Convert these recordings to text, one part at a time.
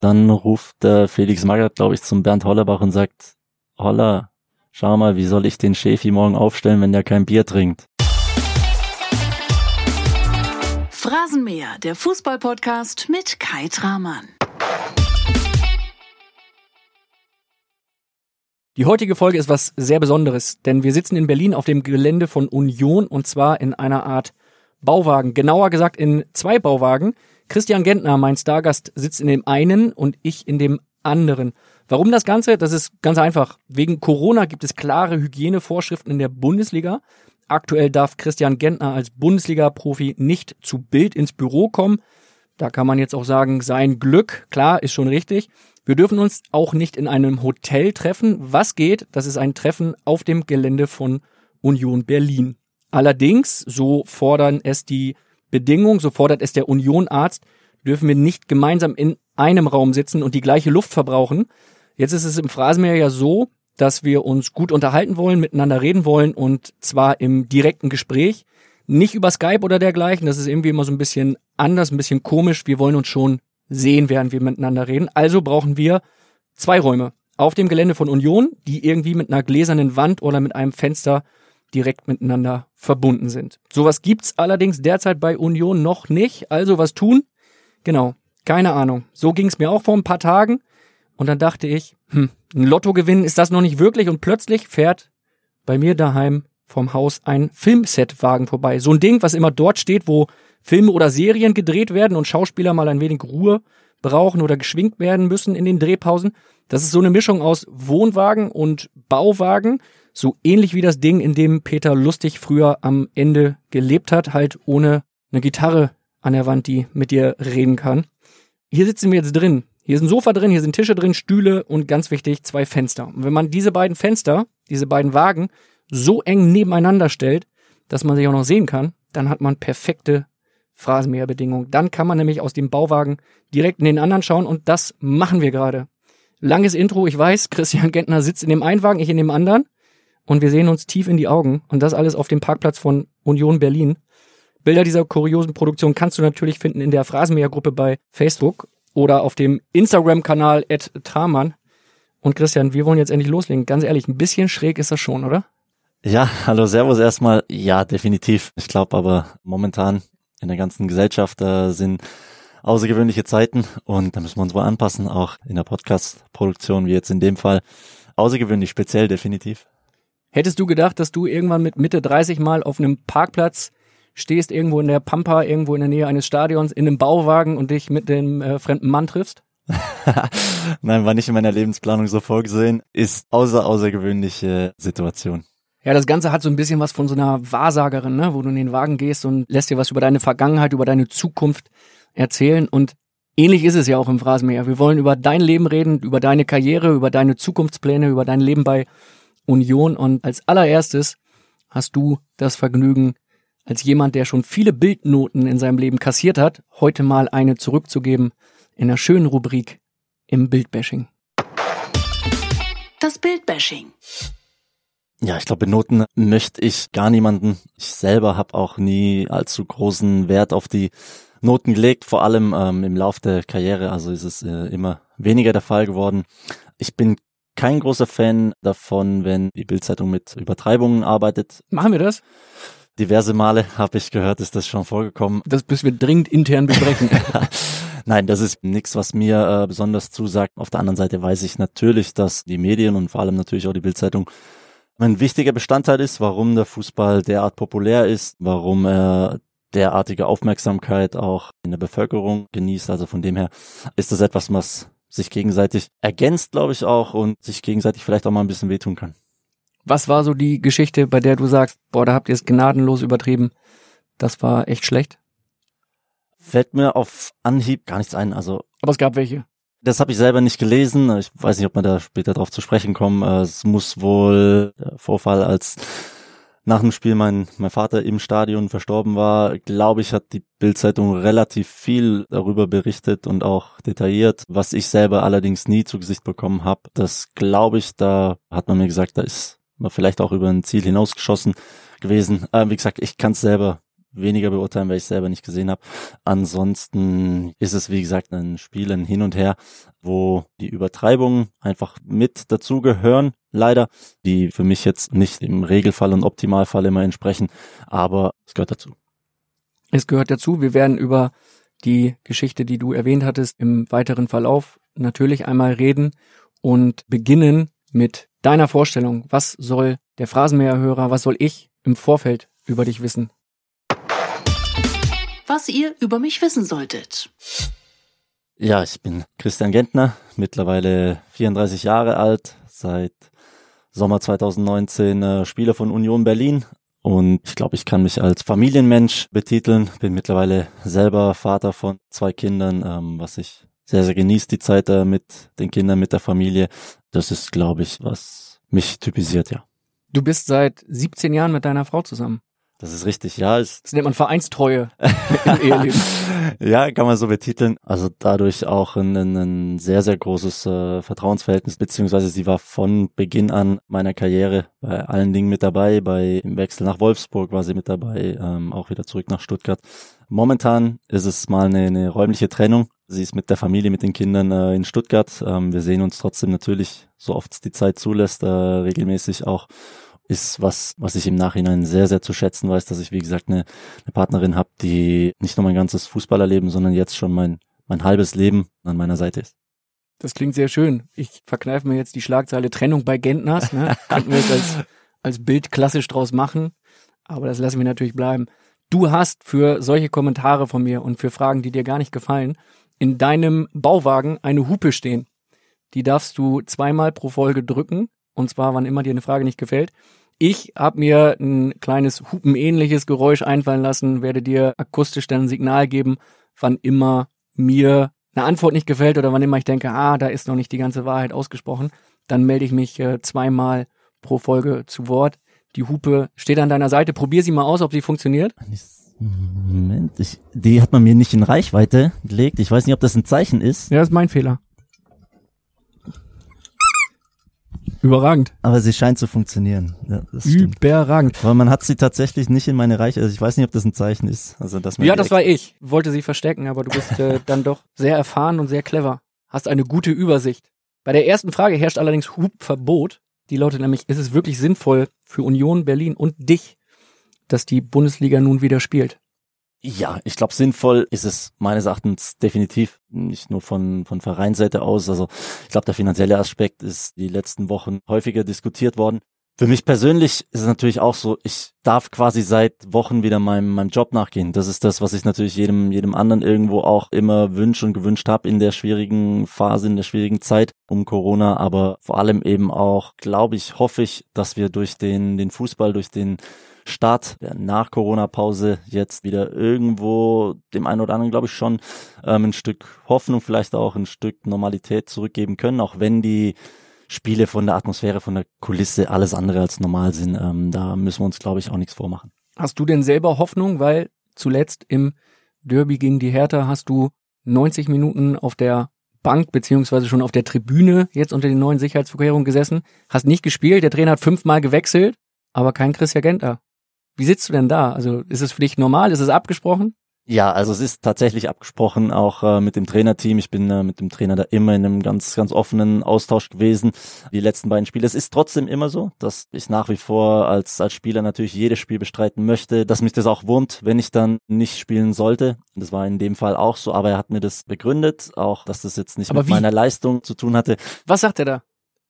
Dann ruft der Felix Magath, glaube ich, zum Bernd Hollerbach und sagt, Holler, schau mal, wie soll ich den Schäfi morgen aufstellen, wenn der kein Bier trinkt? Phrasenmäher, der Fußballpodcast mit Kai Tramann. Die heutige Folge ist was sehr Besonderes, denn wir sitzen in Berlin auf dem Gelände von Union und zwar in einer Art Bauwagen. Genauer gesagt in zwei Bauwagen. Christian Gentner, mein Stargast, sitzt in dem einen und ich in dem anderen. Warum das Ganze? Das ist ganz einfach. Wegen Corona gibt es klare Hygienevorschriften in der Bundesliga. Aktuell darf Christian Gentner als Bundesliga-Profi nicht zu Bild ins Büro kommen. Da kann man jetzt auch sagen, sein Glück, klar, ist schon richtig. Wir dürfen uns auch nicht in einem Hotel treffen. Was geht? Das ist ein Treffen auf dem Gelände von Union Berlin. Allerdings, so fordern es die Bedingungen, so fordert es der Unionarzt, dürfen wir nicht gemeinsam in einem Raum sitzen und die gleiche Luft verbrauchen. Jetzt ist es im Phrasenmeer ja so, dass wir uns gut unterhalten wollen, miteinander reden wollen und zwar im direkten Gespräch, nicht über Skype oder dergleichen. Das ist irgendwie immer so ein bisschen anders, ein bisschen komisch. Wir wollen uns schon sehen, während wir miteinander reden. Also brauchen wir zwei Räume auf dem Gelände von Union, die irgendwie mit einer gläsernen Wand oder mit einem Fenster direkt miteinander verbunden sind. Sowas gibt's allerdings derzeit bei Union noch nicht. Also was tun? Genau, keine Ahnung. So ging's mir auch vor ein paar Tagen. Und dann dachte ich, hm, ein Lottogewinn ist das noch nicht wirklich. Und plötzlich fährt bei mir daheim vom Haus ein Filmsetwagen vorbei. So ein Ding, was immer dort steht, wo Filme oder Serien gedreht werden und Schauspieler mal ein wenig Ruhe brauchen oder geschwingt werden müssen in den Drehpausen. Das ist so eine Mischung aus Wohnwagen und Bauwagen. So ähnlich wie das Ding, in dem Peter Lustig früher am Ende gelebt hat, halt ohne eine Gitarre an der Wand, die mit dir reden kann. Hier sitzen wir jetzt drin. Hier ist ein Sofa drin, hier sind Tische drin, Stühle und ganz wichtig, zwei Fenster. Und wenn man diese beiden Fenster, diese beiden Wagen so eng nebeneinander stellt, dass man sich auch noch sehen kann, dann hat man perfekte Phrasenmäherbedingungen. Dann kann man nämlich aus dem Bauwagen direkt in den anderen schauen und das machen wir gerade. Langes Intro, ich weiß, Christian Gentner sitzt in dem einen Wagen, ich in dem anderen und wir sehen uns tief in die Augen und das alles auf dem Parkplatz von Union Berlin. Bilder dieser kuriosen Produktion kannst du natürlich finden in der Phrasenmäher-Gruppe bei Facebook oder auf dem Instagram-Kanal at Tramann. Und Christian, wir wollen jetzt endlich loslegen. Ganz ehrlich, ein bisschen schräg ist das schon, oder? Ja, hallo Servus erstmal. Ja, definitiv. Ich glaube aber momentan in der ganzen Gesellschaft äh, sind außergewöhnliche Zeiten und da müssen wir uns wohl anpassen, auch in der Podcast-Produktion, wie jetzt in dem Fall. Außergewöhnlich, speziell definitiv. Hättest du gedacht, dass du irgendwann mit Mitte 30 mal auf einem Parkplatz stehst irgendwo in der Pampa, irgendwo in der Nähe eines Stadions, in einem Bauwagen und dich mit dem äh, fremden Mann triffst? Nein, war nicht in meiner Lebensplanung so vorgesehen. Ist außer außergewöhnliche Situation. Ja, das Ganze hat so ein bisschen was von so einer Wahrsagerin, ne? wo du in den Wagen gehst und lässt dir was über deine Vergangenheit, über deine Zukunft erzählen. Und ähnlich ist es ja auch im Phrasenmäher. Wir wollen über dein Leben reden, über deine Karriere, über deine Zukunftspläne, über dein Leben bei Union. Und als allererstes hast du das Vergnügen, als jemand, der schon viele Bildnoten in seinem Leben kassiert hat, heute mal eine zurückzugeben in einer schönen Rubrik im Bildbashing. Das Bildbashing. Ja, ich glaube, Noten möchte ich gar niemanden. Ich selber habe auch nie allzu großen Wert auf die Noten gelegt, vor allem ähm, im Lauf der Karriere. Also ist es äh, immer weniger der Fall geworden. Ich bin kein großer Fan davon, wenn die Bildzeitung mit Übertreibungen arbeitet. Machen wir das? Diverse Male habe ich gehört, ist das schon vorgekommen. Das müssen wir dringend intern besprechen. Nein, das ist nichts, was mir äh, besonders zusagt. Auf der anderen Seite weiß ich natürlich, dass die Medien und vor allem natürlich auch die Bildzeitung ein wichtiger Bestandteil ist, warum der Fußball derart populär ist, warum er derartige Aufmerksamkeit auch in der Bevölkerung genießt. Also von dem her ist das etwas, was sich gegenseitig ergänzt, glaube ich auch, und sich gegenseitig vielleicht auch mal ein bisschen wehtun kann. Was war so die Geschichte, bei der du sagst, boah, da habt ihr es gnadenlos übertrieben? Das war echt schlecht? Fällt mir auf Anhieb gar nichts ein. Also, aber es gab welche. Das habe ich selber nicht gelesen. Ich weiß nicht, ob wir da später drauf zu sprechen kommen. Es muss wohl der Vorfall, als nach dem Spiel mein, mein Vater im Stadion verstorben war, glaube ich, hat die Bildzeitung relativ viel darüber berichtet und auch detailliert, was ich selber allerdings nie zu Gesicht bekommen habe. Das glaube ich, da hat man mir gesagt, da ist man vielleicht auch über ein Ziel hinausgeschossen gewesen. Äh, wie gesagt, ich kann es selber weniger beurteilen, weil ich selber nicht gesehen habe. Ansonsten ist es, wie gesagt, ein Spiel, ein Hin und Her, wo die Übertreibungen einfach mit dazugehören, leider, die für mich jetzt nicht im Regelfall und Optimalfall immer entsprechen, aber es gehört dazu. Es gehört dazu. Wir werden über die Geschichte, die du erwähnt hattest, im weiteren Verlauf natürlich einmal reden und beginnen mit deiner Vorstellung. Was soll der Phrasenmäherhörer, was soll ich im Vorfeld über dich wissen? Was ihr über mich wissen solltet. Ja, ich bin Christian Gentner, mittlerweile 34 Jahre alt, seit Sommer 2019 äh, Spieler von Union Berlin, und ich glaube, ich kann mich als Familienmensch betiteln. Bin mittlerweile selber Vater von zwei Kindern, ähm, was ich sehr, sehr genießt, die Zeit äh, mit den Kindern, mit der Familie. Das ist, glaube ich, was mich typisiert, ja. Du bist seit 17 Jahren mit deiner Frau zusammen. Das ist richtig, ja. Es Das nennt man Vereinstreue im Eheleben. ja, kann man so betiteln. Also dadurch auch ein, ein, ein sehr, sehr großes äh, Vertrauensverhältnis, beziehungsweise sie war von Beginn an meiner Karriere bei allen Dingen mit dabei. Bei im Wechsel nach Wolfsburg war sie mit dabei, ähm, auch wieder zurück nach Stuttgart. Momentan ist es mal eine, eine räumliche Trennung. Sie ist mit der Familie, mit den Kindern äh, in Stuttgart. Ähm, wir sehen uns trotzdem natürlich, so oft es die Zeit zulässt, äh, regelmäßig auch ist was, was ich im Nachhinein sehr, sehr zu schätzen weiß, dass ich, wie gesagt, eine, eine Partnerin habe, die nicht nur mein ganzes Fußballerleben, sondern jetzt schon mein, mein halbes Leben an meiner Seite ist. Das klingt sehr schön. Ich verkneife mir jetzt die Schlagzeile Trennung bei Gentners. Ne? Könnten wir jetzt als, als Bild klassisch draus machen. Aber das lassen wir natürlich bleiben. Du hast für solche Kommentare von mir und für Fragen, die dir gar nicht gefallen, in deinem Bauwagen eine Hupe stehen. Die darfst du zweimal pro Folge drücken. Und zwar, wann immer dir eine Frage nicht gefällt. Ich habe mir ein kleines hupenähnliches Geräusch einfallen lassen, werde dir akustisch dann ein Signal geben, wann immer mir eine Antwort nicht gefällt oder wann immer ich denke, ah, da ist noch nicht die ganze Wahrheit ausgesprochen, dann melde ich mich äh, zweimal pro Folge zu Wort. Die Hupe steht an deiner Seite. Probier sie mal aus, ob sie funktioniert. Moment, ich, die hat man mir nicht in Reichweite gelegt. Ich weiß nicht, ob das ein Zeichen ist. Ja, das ist mein Fehler. Überragend. Aber sie scheint zu funktionieren. Ja. Überragend. Aber man hat sie tatsächlich nicht in meine Reichweite. Also ich weiß nicht, ob das ein Zeichen ist. Also dass man Ja, das war ich. Wollte sie verstecken, aber du bist äh, dann doch sehr erfahren und sehr clever. Hast eine gute Übersicht. Bei der ersten Frage herrscht allerdings Hubverbot. Die lautet nämlich, ist es wirklich sinnvoll für Union Berlin und dich, dass die Bundesliga nun wieder spielt? Ja, ich glaube, sinnvoll ist es meines Erachtens definitiv nicht nur von, von Vereinsseite aus. Also ich glaube, der finanzielle Aspekt ist die letzten Wochen häufiger diskutiert worden. Für mich persönlich ist es natürlich auch so, ich darf quasi seit Wochen wieder meinem, meinem Job nachgehen. Das ist das, was ich natürlich jedem, jedem anderen irgendwo auch immer wünsche und gewünscht habe in der schwierigen Phase, in der schwierigen Zeit um Corona. Aber vor allem eben auch, glaube ich, hoffe ich, dass wir durch den, den Fußball, durch den Start der Nach-Corona-Pause jetzt wieder irgendwo dem einen oder anderen, glaube ich, schon ähm, ein Stück Hoffnung, vielleicht auch ein Stück Normalität zurückgeben können, auch wenn die Spiele von der Atmosphäre, von der Kulisse alles andere als normal sind. Ähm, da müssen wir uns, glaube ich, auch nichts vormachen. Hast du denn selber Hoffnung, weil zuletzt im Derby gegen die Hertha hast du 90 Minuten auf der Bank beziehungsweise schon auf der Tribüne jetzt unter den neuen Sicherheitsvorkehrungen gesessen, hast nicht gespielt, der Trainer hat fünfmal gewechselt, aber kein Christian Genter. Wie sitzt du denn da? Also ist es für dich normal? Ist es abgesprochen? Ja, also es ist tatsächlich abgesprochen, auch äh, mit dem Trainerteam. Ich bin äh, mit dem Trainer da immer in einem ganz, ganz offenen Austausch gewesen, die letzten beiden Spiele. Es ist trotzdem immer so, dass ich nach wie vor als, als Spieler natürlich jedes Spiel bestreiten möchte, dass mich das auch wurmt, wenn ich dann nicht spielen sollte. Das war in dem Fall auch so, aber er hat mir das begründet, auch dass das jetzt nicht Aber mit wie? meiner Leistung zu tun hatte. Was sagt er da?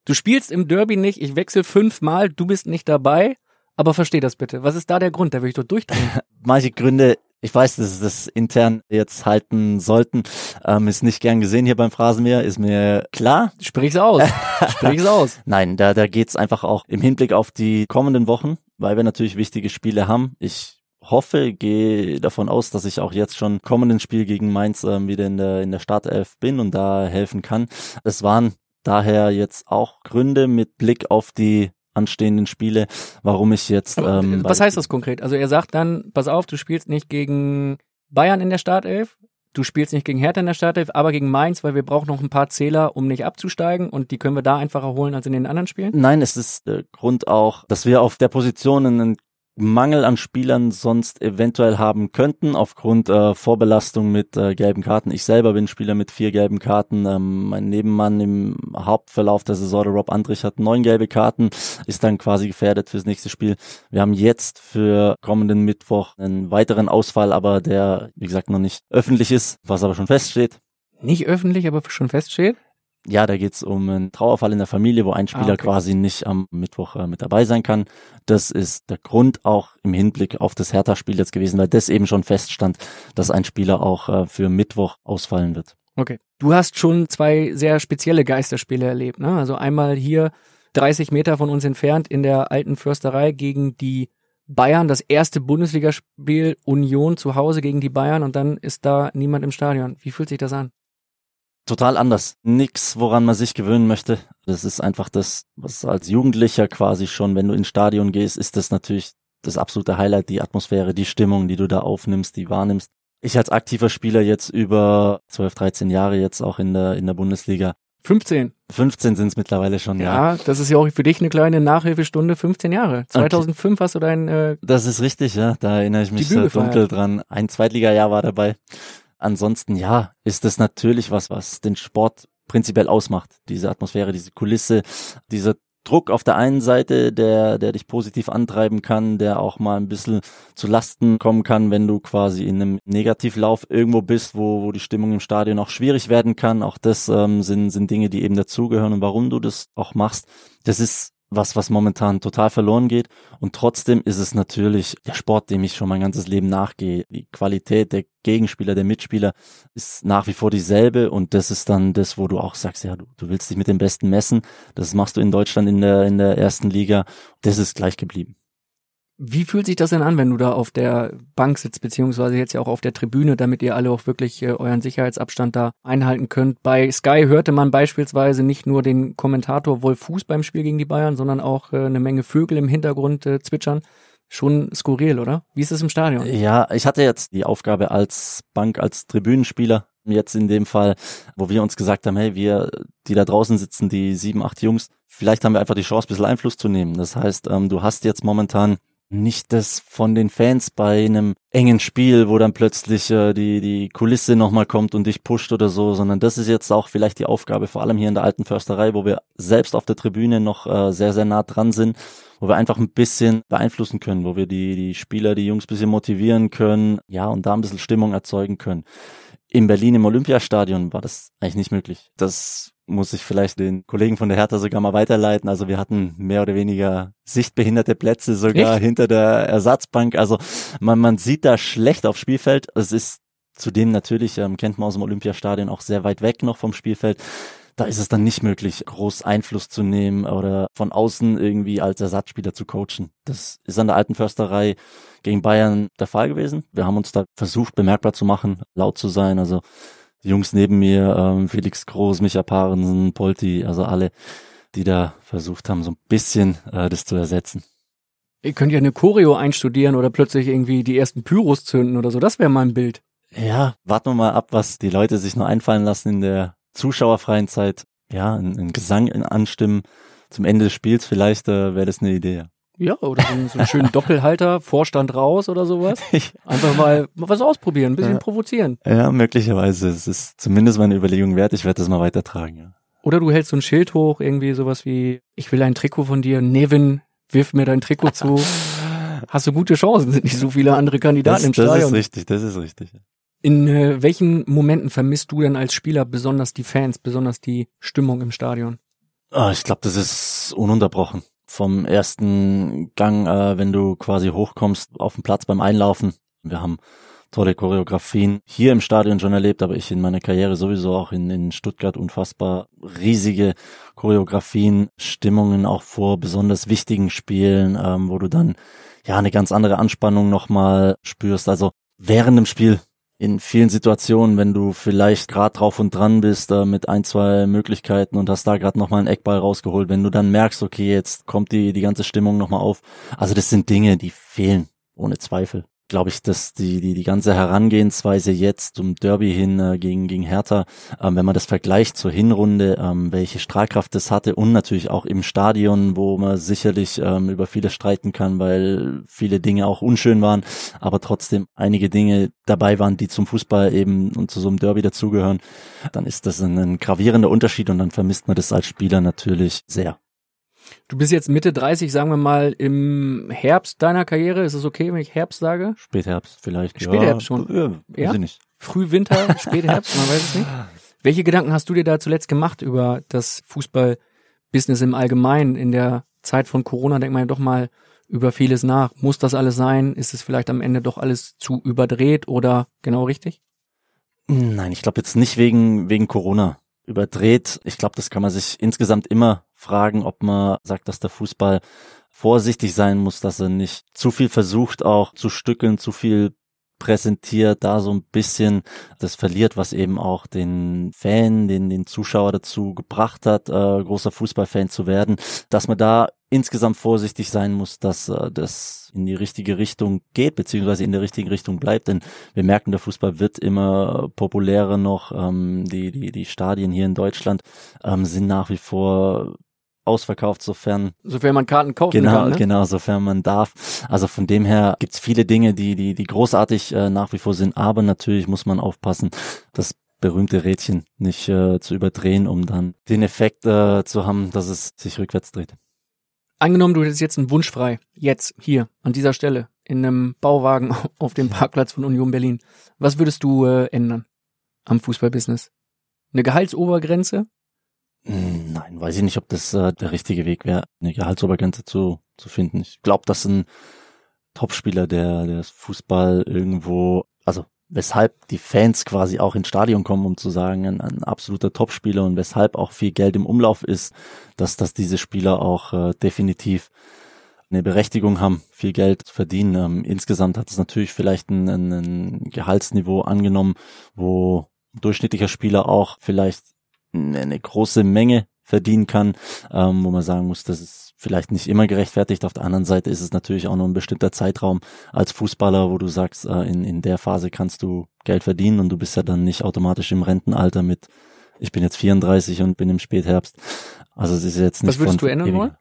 Du spielst im Derby nicht, ich wechsle fünfmal, du bist nicht dabei, aber versteh das bitte. Was ist da der Grund? Da will ich doch durchdrehen. Manche Gründe, ich weiß, dass sie das intern jetzt halten sollten, ähm, ist nicht gern gesehen hier beim Phrasenmäher, ist mir klar. Sprich's aus. Sprich's aus. Nein, da, da geht's einfach auch im Hinblick auf die kommenden Wochen, weil wir natürlich wichtige Spiele haben. Ich hoffe, gehe davon aus, dass ich auch jetzt schon kommenden Spiel gegen Mainz ähm, wieder in der, in der Startelf bin und da helfen kann. Es waren daher jetzt auch Gründe mit Blick auf die anstehenden Spiele, warum ich jetzt. Aber, Ähm, was heißt das konkret? Also er sagt dann, pass auf, du spielst nicht gegen Bayern in der Startelf, du spielst nicht gegen Hertha in der Startelf, aber gegen Mainz, weil wir brauchen noch ein paar Zähler, um nicht abzusteigen und die können wir da einfacher holen als in den anderen Spielen. Nein, es ist der Grund auch, dass wir auf der Position einen Mangel an Spielern sonst eventuell haben könnten, aufgrund äh, Vorbelastung mit äh, gelben Karten. Ich selber bin Spieler mit vier gelben Karten. Ähm, mein Nebenmann im Hauptverlauf der Saison, der Rob Andrich, hat neun gelbe Karten, ist dann quasi gefährdet fürs nächste Spiel. Wir haben jetzt für kommenden Mittwoch einen weiteren Ausfall, aber der, wie gesagt, noch nicht öffentlich ist, was aber schon feststeht. Nicht öffentlich, aber schon feststeht? Ja, da geht's um einen Trauerfall in der Familie, wo ein Spieler ah, okay. quasi nicht am Mittwoch äh, mit dabei sein kann. Das ist der Grund auch im Hinblick auf das Hertha-Spiel jetzt gewesen, weil das eben schon feststand, dass ein Spieler auch äh, für Mittwoch ausfallen wird. Okay. Du hast schon zwei sehr spezielle Geisterspiele erlebt, ne? Also einmal hier 30 Meter von uns entfernt in der alten Försterei gegen die Bayern, das erste Bundesligaspiel Union zu Hause gegen die Bayern und dann ist da niemand im Stadion. Wie fühlt sich das an? Total anders. Nix, woran man sich gewöhnen möchte. Das ist einfach das, was als Jugendlicher quasi schon, wenn du ins Stadion gehst, ist das natürlich das absolute Highlight, die Atmosphäre, die Stimmung, die du da aufnimmst, die wahrnimmst. Ich als aktiver Spieler jetzt über 12, 13 Jahre jetzt auch in der, in der Bundesliga. 15. 15 sind es mittlerweile schon, ja. Ja, das ist ja auch für dich eine kleine Nachhilfestunde, 15 Jahre. 2005 okay. hast du dein... Äh, das ist richtig, ja. Da erinnere ich mich so dunkel dran. Ein Zweitliga-Jahr war dabei. Ansonsten, ja, ist das natürlich was, was den Sport prinzipiell ausmacht. Diese Atmosphäre, diese Kulisse, dieser Druck auf der einen Seite, der, der dich positiv antreiben kann, der auch mal ein bisschen zu Lasten kommen kann, wenn du quasi in einem Negativlauf irgendwo bist, wo, wo die Stimmung im Stadion auch schwierig werden kann. Auch das ähm, sind, sind Dinge, die eben dazugehören und warum du das auch machst. Das ist was, was momentan total verloren geht. Und trotzdem ist es natürlich der Sport, dem ich schon mein ganzes Leben nachgehe. Die Qualität der Gegenspieler, der Mitspieler ist nach wie vor dieselbe. Und das ist dann das, wo du auch sagst, ja, du, du willst dich mit dem Besten messen. Das machst du in Deutschland in der, in der ersten Liga. Das ist gleich geblieben. Wie fühlt sich das denn an, wenn du da auf der Bank sitzt, beziehungsweise jetzt ja auch auf der Tribüne, damit ihr alle auch wirklich äh, euren Sicherheitsabstand da einhalten könnt? Bei Sky hörte man beispielsweise nicht nur den Kommentator Wolf Fuß beim Spiel gegen die Bayern, sondern auch äh, eine Menge Vögel im Hintergrund äh, zwitschern. Schon skurril, oder? Wie ist es im Stadion? Ja, ich hatte jetzt die Aufgabe als Bank, als Tribünenspieler, jetzt in dem Fall, wo wir uns gesagt haben, hey, wir, die da draußen sitzen, die sieben, acht Jungs, vielleicht haben wir einfach die Chance, ein bisschen Einfluss zu nehmen. Das heißt, ähm, du hast jetzt momentan nicht das von den Fans bei einem engen Spiel, wo dann plötzlich äh, die, die Kulisse nochmal kommt und dich pusht oder so, sondern das ist jetzt auch vielleicht die Aufgabe, vor allem hier in der alten Försterei, wo wir selbst auf der Tribüne noch äh, sehr, sehr nah dran sind, wo wir einfach ein bisschen beeinflussen können, wo wir die, die Spieler, die Jungs bisschen motivieren können, ja, und da ein bisschen Stimmung erzeugen können. In Berlin im Olympiastadion war das eigentlich nicht möglich. Das muss ich vielleicht den Kollegen von der Hertha sogar mal weiterleiten. Also wir hatten mehr oder weniger sichtbehinderte Plätze sogar Echt? hinter der Ersatzbank. Also man, man sieht da schlecht aufs Spielfeld. Es ist zudem natürlich, ähm, kennt man aus dem Olympiastadion, auch sehr weit weg noch vom Spielfeld. Da ist es dann nicht möglich, groß Einfluss zu nehmen oder von außen irgendwie als Ersatzspieler zu coachen. Das ist an der alten Försterei gegen Bayern der Fall gewesen. Wir haben uns da versucht, bemerkbar zu machen, laut zu sein. Also die Jungs neben mir, ähm, Felix Groß, Micha Parensen, Polti, also alle, die da versucht haben, so ein bisschen äh, das zu ersetzen. Ihr könnt ja eine Choreo einstudieren oder plötzlich irgendwie die ersten Pyros zünden oder so. Das wäre mal ein Bild. Ja, warten wir mal ab, was die Leute sich noch einfallen lassen in der zuschauerfreien Zeit. Ja, ein, ein Gesang anstimmen zum Ende des Spiels vielleicht äh, wäre das eine Idee. Ja. Oder so, so einen schönen Doppelhalter, Vorstand raus oder sowas. Einfach mal, mal was ausprobieren, ein bisschen ja. provozieren. Ja, möglicherweise. Es ist zumindest meine Überlegung wert. Ich werde das mal weitertragen, ja. Oder du hältst so ein Schild hoch, irgendwie sowas wie, ich will ein Trikot von dir, Nevin, wirf mir dein Trikot zu. Hast du gute Chancen, sind nicht so viele andere Kandidaten das, im Stadion. Das ist richtig, das ist richtig. In äh, welchen Momenten vermisst du denn als Spieler besonders die Fans, besonders die Stimmung im Stadion? Oh, ich glaube, das ist ununterbrochen vom ersten Gang, äh, wenn du quasi hochkommst auf den Platz beim Einlaufen. Wir haben tolle Choreografien hier im Stadion schon erlebt, aber ich in meiner Karriere sowieso auch in, in Stuttgart unfassbar riesige Choreografien, Stimmungen auch vor besonders wichtigen Spielen, ähm, wo du dann ja eine ganz andere Anspannung nochmal spürst. Also während dem Spiel in vielen Situationen, wenn du vielleicht gerade drauf und dran bist äh, mit ein, zwei Möglichkeiten und hast da gerade nochmal einen Eckball rausgeholt, wenn du dann merkst, okay, jetzt kommt die, die ganze Stimmung nochmal auf. Also das sind Dinge, die fehlen, ohne Zweifel. Glaube ich, dass die, die, die ganze Herangehensweise jetzt zum Derby hin äh, gegen, gegen Hertha, ähm, wenn man das vergleicht zur Hinrunde, ähm, welche Strahlkraft das hatte und natürlich auch im Stadion, wo man sicherlich ähm, über viele streiten kann, weil viele Dinge auch unschön waren, aber trotzdem einige Dinge dabei waren, die zum Fußball eben und zu so einem Derby dazugehören, dann ist das ein, ein gravierender Unterschied und dann vermisst man das als Spieler natürlich sehr. Du bist jetzt Mitte 30, sagen wir mal, im Herbst deiner Karriere. Ist es okay, wenn ich Herbst sage? Spätherbst vielleicht. Spätherbst ja, schon. Ja, ja? nicht. Frühwinter, Spätherbst, man weiß es nicht. Welche Gedanken hast du dir da zuletzt gemacht über das Fußballbusiness im Allgemeinen? In der Zeit von Corona denkt man ja doch mal über vieles nach. Muss das alles sein? Ist es vielleicht am Ende doch alles zu überdreht oder genau richtig? Nein, ich glaube jetzt nicht wegen, wegen Corona überdreht. Ich glaube, das kann man sich insgesamt immer fragen, ob man sagt, dass der Fußball vorsichtig sein muss, dass er nicht zu viel versucht, auch zu stückeln, zu viel präsentiert, da so ein bisschen das verliert, was eben auch den Fan, den, den Zuschauer dazu gebracht hat, äh, großer Fußballfan zu werden, dass man da insgesamt vorsichtig sein muss, dass äh, das in die richtige Richtung geht, beziehungsweise in der richtigen Richtung bleibt. Denn wir merken, der Fußball wird immer populärer noch. Ähm, die, die, die Stadien hier in Deutschland ähm, sind nach wie vor ausverkauft, sofern sofern man Karten kaufen genau, kann. Ne? Genau, sofern man darf. Also von dem her gibt's viele Dinge, die die die großartig äh, nach wie vor sind, aber natürlich muss man aufpassen, das berühmte Rädchen nicht äh, zu überdrehen, um dann den Effekt äh, zu haben, dass es sich rückwärts dreht. Angenommen, du hättest jetzt einen Wunsch frei, jetzt, hier, an dieser Stelle, in einem Bauwagen auf dem Parkplatz von Union Berlin. Was würdest du äh, ändern am Fußballbusiness? Eine Gehaltsobergrenze? Nein, weiß ich nicht, ob das äh, der richtige Weg wäre, eine Gehaltsobergrenze zu, zu finden. Ich glaube, dass ein Topspieler, der, der Fußball irgendwo, also weshalb die Fans quasi auch ins Stadion kommen, um zu sagen, ein, ein absoluter Topspieler und weshalb auch viel Geld im Umlauf ist, dass, dass diese Spieler auch äh, definitiv eine Berechtigung haben, viel Geld zu verdienen. Ähm, insgesamt hat es natürlich vielleicht ein, ein, ein Gehaltsniveau angenommen, wo durchschnittlicher Spieler auch vielleicht eine große Menge verdienen kann, ähm, wo man sagen muss, das ist vielleicht nicht immer gerechtfertigt. Auf der anderen Seite ist es natürlich auch nur ein bestimmter Zeitraum als Fußballer, wo du sagst, äh, in, in der Phase kannst du Geld verdienen und du bist ja dann nicht automatisch im Rentenalter mit, ich bin jetzt 34 und bin im Spätherbst. Also es ist jetzt nicht. Was würdest du ändern wollen?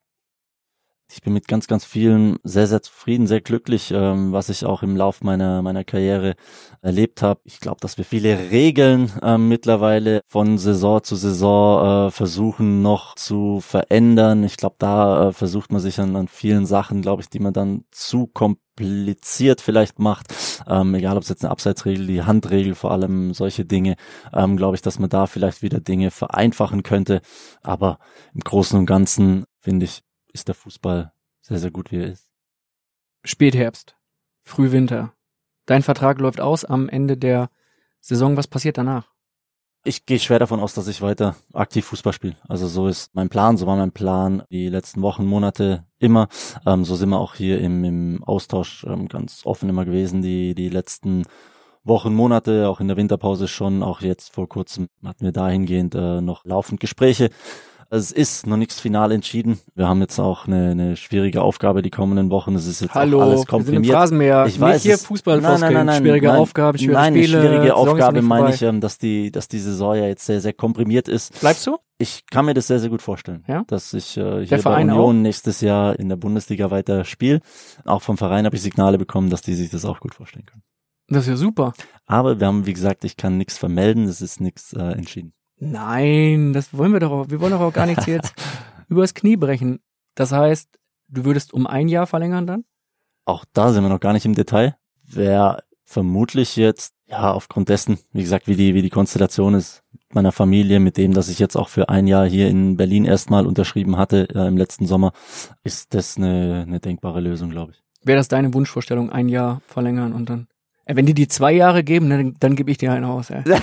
Ich bin mit ganz, ganz vielen sehr, sehr zufrieden, sehr glücklich, ähm, was ich auch im Lauf meiner, meiner Karriere erlebt habe. Ich glaube, dass wir viele Regeln äh, mittlerweile von Saison zu Saison äh, versuchen noch zu verändern. Ich glaube, da äh, versucht man sich an, an vielen Sachen, glaube ich, die man dann zu kompliziert vielleicht macht, ähm, egal ob es jetzt eine Abseitsregel, die Handregel, vor allem solche Dinge, ähm, glaube ich, dass man da vielleicht wieder Dinge vereinfachen könnte. Aber im Großen und Ganzen finde ich, ist der Fußball sehr, sehr gut, wie er ist. Spätherbst, Frühwinter. Dein Vertrag läuft aus am Ende der Saison. Was passiert danach? Ich gehe schwer davon aus, dass ich weiter aktiv Fußball spiele. Also so ist mein Plan, so war mein Plan die letzten Wochen, Monate immer. Ähm, so sind wir auch hier im, im Austausch ähm, ganz offen immer gewesen, die, die letzten Wochen, Monate, auch in der Winterpause schon, auch jetzt vor kurzem hatten wir dahingehend äh, noch laufend Gespräche. Es ist noch nichts final entschieden. Wir haben jetzt auch eine, eine schwierige Aufgabe die kommenden Wochen. Es ist jetzt Hallo, auch alles komprimiert. Wir sind im Phrasenmeer. Ich weiß, hier Fußball nein, nein, nein, nein, schwierige nein, Aufgaben, schwierige nein, Spiele. Nein, schwierige Aufgabe nicht meine ich, ähm, dass die, dass die Saison ja jetzt sehr, sehr komprimiert ist. Bleibst du? Ich kann mir das sehr, sehr gut vorstellen, Ja? dass ich äh, hier bei Union nächstes Jahr in der Bundesliga weiter spiele. Auch vom Verein habe ich Signale bekommen, dass die sich das auch gut vorstellen können. Das ist ja super. Aber wir haben, wie gesagt, ich kann nichts vermelden, es ist nichts äh, entschieden. Nein, das wollen wir doch auch. Wir wollen doch auch gar nichts jetzt übers Knie brechen. Das heißt, du würdest um ein Jahr verlängern dann? Auch da sind wir noch gar nicht im Detail. Wer vermutlich jetzt, ja, aufgrund dessen, wie gesagt, wie die, wie die Konstellation ist meiner Familie, mit dem, dass ich jetzt auch für ein Jahr hier in Berlin erstmal unterschrieben hatte äh, im letzten Sommer, ist das eine, eine denkbare Lösung, glaube ich. Wäre das deine Wunschvorstellung, ein Jahr verlängern und dann? Äh, wenn die die zwei Jahre geben, dann, dann gebe ich dir einen aus. Ey.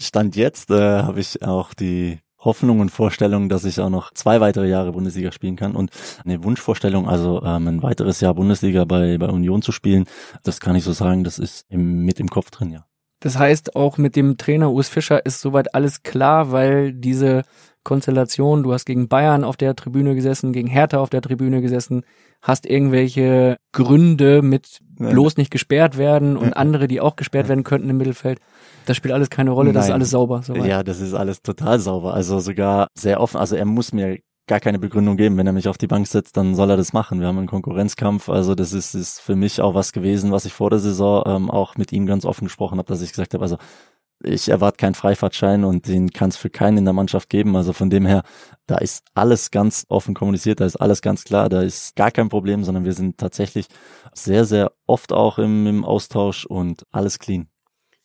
Stand jetzt äh, habe ich auch die Hoffnung und Vorstellung, dass ich auch noch zwei weitere Jahre Bundesliga spielen kann und eine Wunschvorstellung, also ähm, ein weiteres Jahr Bundesliga bei, bei Union zu spielen, das kann ich so sagen, das ist im, mit im Kopf drin, ja. Das heißt, auch mit dem Trainer Urs Fischer ist soweit alles klar, weil diese Konstellation. Du hast gegen Bayern auf der Tribüne gesessen, gegen Hertha auf der Tribüne gesessen, hast irgendwelche Gründe mit bloß nicht gesperrt werden und andere, die auch gesperrt werden könnten im Mittelfeld. Das spielt alles keine Rolle, das ist Nein. alles sauber. Soweit. Ja, das ist alles total sauber. Also sogar sehr offen. Also er muss mir gar keine Begründung geben. Wenn er mich auf die Bank setzt, dann soll er das machen. Wir haben einen Konkurrenzkampf. Also das ist, ist für mich auch was gewesen, was ich vor der Saison ähm, auch mit ihm ganz offen gesprochen habe, dass ich gesagt habe, also ich erwarte keinen Freifahrtschein und den kann es für keinen in der Mannschaft geben. Also von dem her, da ist alles ganz offen kommuniziert, da ist alles ganz klar, da ist gar kein Problem, sondern wir sind tatsächlich sehr, sehr oft auch im, im Austausch und alles clean.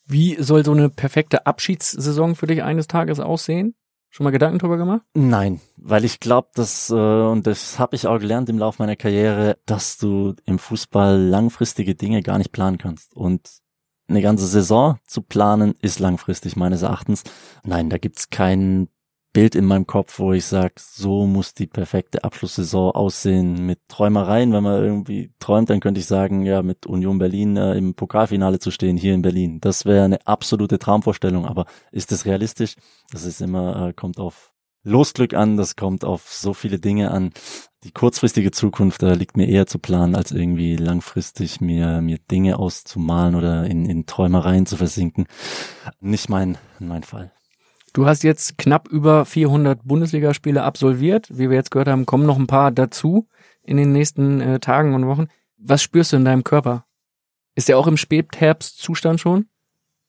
Wie soll so eine perfekte Abschiedssaison für dich eines Tages aussehen? Schon mal Gedanken drüber gemacht? Nein, weil ich glaube, dass, äh, und das habe ich auch gelernt im Laufe meiner Karriere, dass du im Fußball langfristige Dinge gar nicht planen kannst. Und eine ganze Saison zu planen ist langfristig meines Erachtens. Nein, da gibt's kein Bild in meinem Kopf, wo ich sage, so muss die perfekte Abschlusssaison aussehen mit Träumereien. Wenn man irgendwie träumt, dann könnte ich sagen, ja, mit Union Berlin äh, im Pokalfinale zu stehen hier in Berlin. Das wäre eine absolute Traumvorstellung. Aber ist das realistisch? Das ist immer, äh, kommt auf Losglück an, das kommt auf so viele Dinge an. Die kurzfristige Zukunft da liegt mir eher zu planen, als irgendwie langfristig mir, mir Dinge auszumalen oder in, in Träumereien zu versinken. Nicht mein, mein Fall. Du hast jetzt knapp über 400 Bundesligaspiele absolviert. Wie wir jetzt gehört haben, kommen noch ein paar dazu in den nächsten äh, Tagen und Wochen. Was spürst du in deinem Körper? Ist der auch im Spätherbstzustand schon?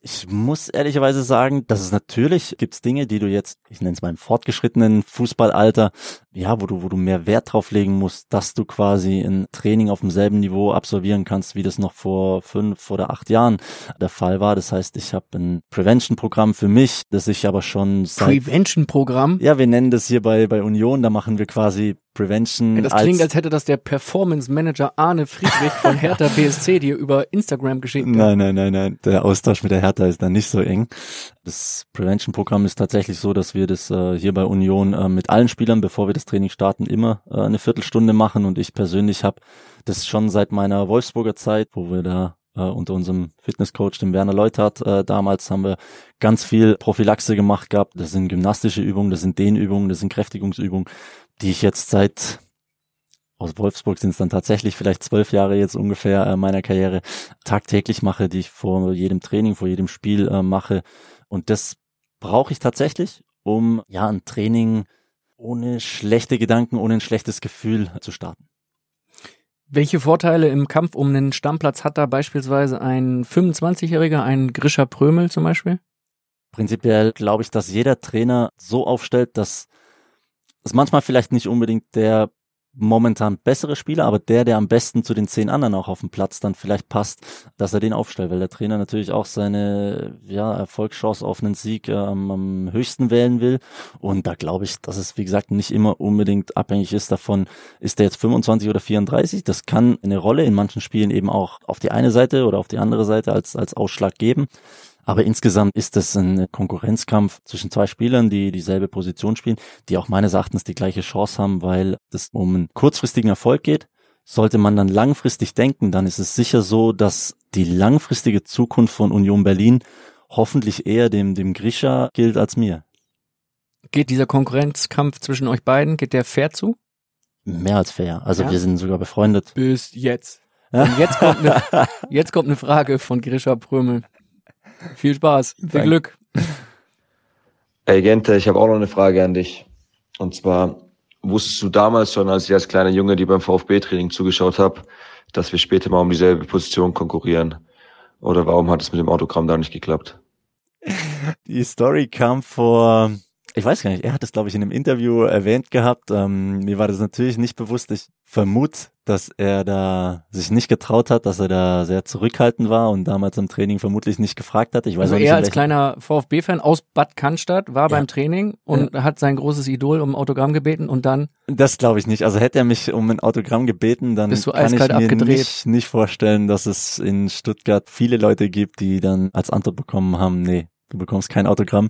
Ich muss ehrlicherweise sagen, dass es natürlich gibt's Dinge, die du jetzt, ich nenne es mal im fortgeschrittenen Fußballalter, ja, wo du, wo du mehr Wert drauf legen musst, dass du quasi ein Training auf demselben Niveau absolvieren kannst, wie das noch vor fünf oder acht Jahren der Fall war. Das heißt, ich habe ein Prevention-Programm für mich, das ich aber schon seit Prevention-Programm? ja, wir nennen das hier bei, bei Union, da machen wir quasi Prevention. Ja, das klingt, als hätte das der Performance Manager Arne Friedrich von Hertha BSC dir über Instagram geschickt. Nein, nein, nein, nein. Der Austausch mit der Hertha ist dann nicht so eng. Das Prevention-Programm ist tatsächlich so, dass wir das äh, hier bei Union äh, mit allen Spielern, bevor wir das Training starten, immer äh, eine Viertelstunde machen. Und ich persönlich habe das schon seit meiner Wolfsburger Zeit, wo wir da äh, unter unserem Fitnesscoach, dem Werner Leuthardt, äh, damals haben wir ganz viel Prophylaxe gemacht gehabt. Das sind gymnastische Übungen, das sind Dehnübungen, das sind Kräftigungsübungen, die ich jetzt seit aus Wolfsburg sind es dann tatsächlich vielleicht zwölf Jahre jetzt ungefähr äh, meiner Karriere tagtäglich mache, die ich vor jedem Training, vor jedem Spiel äh, mache. Und das brauche ich tatsächlich, um ja ein Training ohne schlechte Gedanken, ohne ein schlechtes Gefühl zu starten. Welche Vorteile im Kampf um einen Stammplatz hat da beispielsweise ein 25-Jähriger, ein Grisha Prömel zum Beispiel? Prinzipiell glaube ich, dass jeder Trainer so aufstellt, dass es manchmal vielleicht nicht unbedingt der momentan bessere Spieler, aber der, der am besten zu den zehn anderen auch auf dem Platz dann vielleicht passt, dass er den aufstellt, weil der Trainer natürlich auch seine ja, Erfolgschance auf einen Sieg ähm, am höchsten wählen will. Und da glaube ich, dass es, wie gesagt, nicht immer unbedingt abhängig ist davon, ist der jetzt 25 oder 34. Das kann eine Rolle in manchen Spielen eben auch auf die eine Seite oder auf die andere Seite als, als Ausschlag geben. Aber insgesamt ist es ein Konkurrenzkampf zwischen zwei Spielern, die dieselbe Position spielen, die auch meines Erachtens die gleiche Chance haben, weil es um einen kurzfristigen Erfolg geht. Sollte man dann langfristig denken, dann ist es sicher so, dass die langfristige Zukunft von Union Berlin hoffentlich eher dem, dem Grisha gilt als mir. Geht dieser Konkurrenzkampf zwischen euch beiden, geht der fair zu? Mehr als fair. Also Ja? wir sind sogar befreundet. Bis jetzt. Und jetzt kommt eine, jetzt kommt eine Frage von Grisha Prömel. Viel Spaß, viel Danke. Glück. Ey Gente, ich habe auch noch eine Frage an dich. Und zwar, wusstest du damals schon, als ich als kleiner Junge dir beim VfB-Training zugeschaut habe, dass wir später mal um dieselbe Position konkurrieren? Oder warum hat es mit dem Autogramm da nicht geklappt? Die Story kam vor, ich weiß gar nicht, er hat es, glaube ich, in einem Interview erwähnt gehabt. Ähm, mir war das natürlich nicht bewusst. Ich vermute, dass er da sich nicht getraut hat, dass er da sehr zurückhaltend war und damals im Training vermutlich nicht gefragt hat. Ich weiß Also nicht, er als kleiner VfB-Fan aus Bad Cannstatt war Ja. beim Training und hat sein großes Idol um Autogramm gebeten und dann Das glaube ich nicht. Also hätte er mich um ein Autogramm gebeten, dann kann ich mir nicht, nicht vorstellen, dass es in Stuttgart viele Leute gibt, die dann als Antwort bekommen haben, nee, du bekommst kein Autogramm.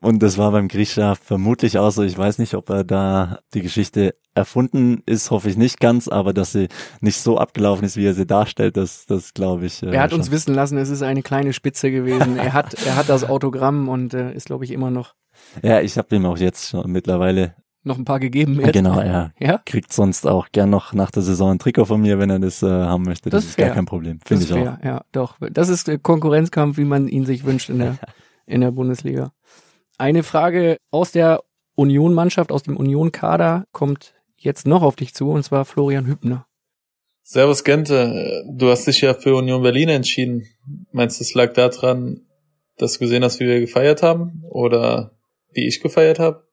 Und das war beim Grisha vermutlich auch so. Ich weiß nicht, ob er da die Geschichte erfunden ist, hoffe ich nicht ganz, aber dass sie nicht so abgelaufen ist, wie er sie darstellt, das, das glaube ich. äh, er hat schon. uns wissen lassen, es ist eine kleine Spitze gewesen. er hat er hat das Autogramm und äh, ist glaube ich immer noch Ja, ich habe ihm auch jetzt schon mittlerweile Noch ein paar gegeben. Jetzt. Genau, er Ja? kriegt sonst auch gern noch nach der Saison ein Trikot von mir, wenn er das äh, haben möchte. Das, Das ist ist gar fair. kein Problem. Finde ich auch. fair, ja, doch. Das ist der Konkurrenzkampf, wie man ihn sich wünscht in der, in der Bundesliga. Eine Frage aus der Union-Mannschaft, aus dem Union-Kader kommt jetzt noch auf dich zu, und zwar Florian Hübner. Servus Gente, du hast dich ja für Union Berlin entschieden. Meinst du, es lag daran, dass du gesehen hast, wie wir gefeiert haben? Oder wie ich gefeiert habe?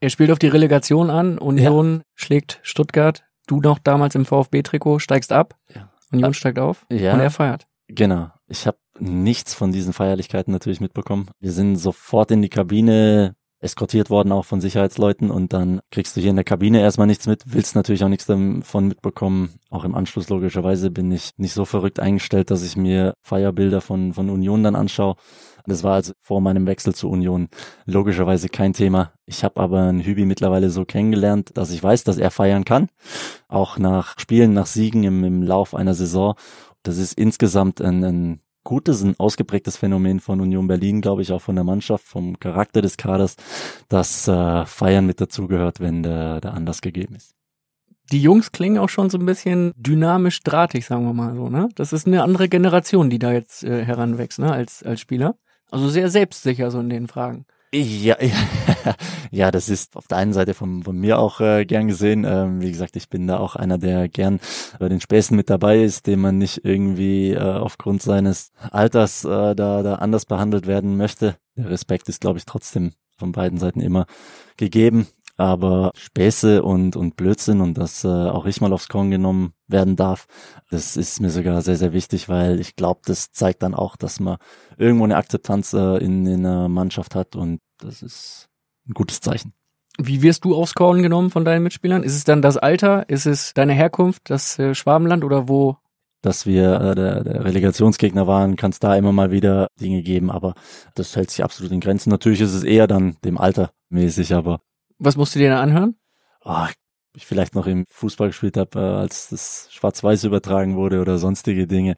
Er spielt auf die Relegation an, Union schlägt Stuttgart, du noch damals im VfB-Trikot, steigst ab, Ja. Union steigt auf Ja. und er feiert. Genau. Ich habe nichts von diesen Feierlichkeiten natürlich mitbekommen. Wir sind sofort in die Kabine eskortiert worden, auch von Sicherheitsleuten. Und dann kriegst du hier in der Kabine erstmal nichts mit, willst natürlich auch nichts davon mitbekommen. Auch im Anschluss logischerweise bin ich nicht so verrückt eingestellt, dass ich mir Feierbilder von, von Union dann anschaue. Das war also vor meinem Wechsel zu Union logischerweise kein Thema. Ich habe aber einen Hübi mittlerweile so kennengelernt, dass ich weiß, dass er feiern kann. Auch nach Spielen, nach Siegen im, im Lauf einer Saison. Das ist insgesamt ein, ein gutes, ein ausgeprägtes Phänomen von Union Berlin, glaube ich, auch von der Mannschaft, vom Charakter des Kaders, dass äh, Feiern mit dazugehört, wenn der, der Anlass gegeben ist. Die Jungs klingen auch schon so ein bisschen dynamisch drahtig, sagen wir mal so, ne? Das ist eine andere Generation, die da jetzt äh, heranwächst, ne, als, als Spieler. Also sehr selbstsicher so in den Fragen. Ja, ja, ja, das ist auf der einen Seite von, von mir auch äh, gern gesehen. Ähm, wie gesagt, ich bin da auch einer, der gern bei den Späßen mit dabei ist, dem man nicht irgendwie äh, aufgrund seines Alters äh, da, da anders behandelt werden möchte. Der Respekt ist, glaube ich, trotzdem von beiden Seiten immer gegeben. Aber Späße und, und Blödsinn und dass äh, auch ich mal aufs Korn genommen werden darf, das ist mir sogar sehr, sehr wichtig, weil ich glaube, das zeigt dann auch, dass man irgendwo eine Akzeptanz äh, in, in einer Mannschaft hat und das ist ein gutes Zeichen. Wie wirst du aufs Korn genommen von deinen Mitspielern? Ist es dann das Alter? Ist es deine Herkunft, das äh, Schwabenland oder wo? Dass wir äh, der, der Relegationsgegner waren, kann es da immer mal wieder Dinge geben, aber das hält sich absolut in Grenzen. Natürlich ist es eher dann dem Alter mäßig, aber Was musst du dir da anhören? oh, ich vielleicht noch im Fußball gespielt habe, äh, als das Schwarz-Weiß übertragen wurde oder sonstige Dinge.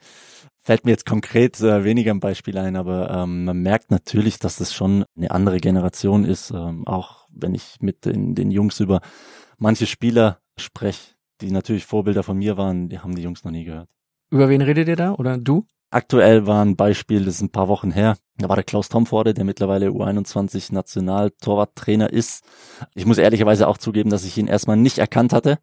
Fällt mir jetzt konkret äh, weniger ein Beispiel ein, aber ähm, man merkt natürlich, dass das schon eine andere Generation ist. Ähm, auch wenn ich mit den, den Jungs über manche Spieler spreche, die natürlich Vorbilder von mir waren, die haben die Jungs noch nie gehört. Über wen redet ihr da? Oder du? Aktuell war ein Beispiel, das ist ein paar Wochen her. Da war der Klaus Tomforde, der mittlerweile U21 Nationaltorwarttrainer ist. Ich muss ehrlicherweise auch zugeben, dass ich ihn erstmal nicht erkannt hatte.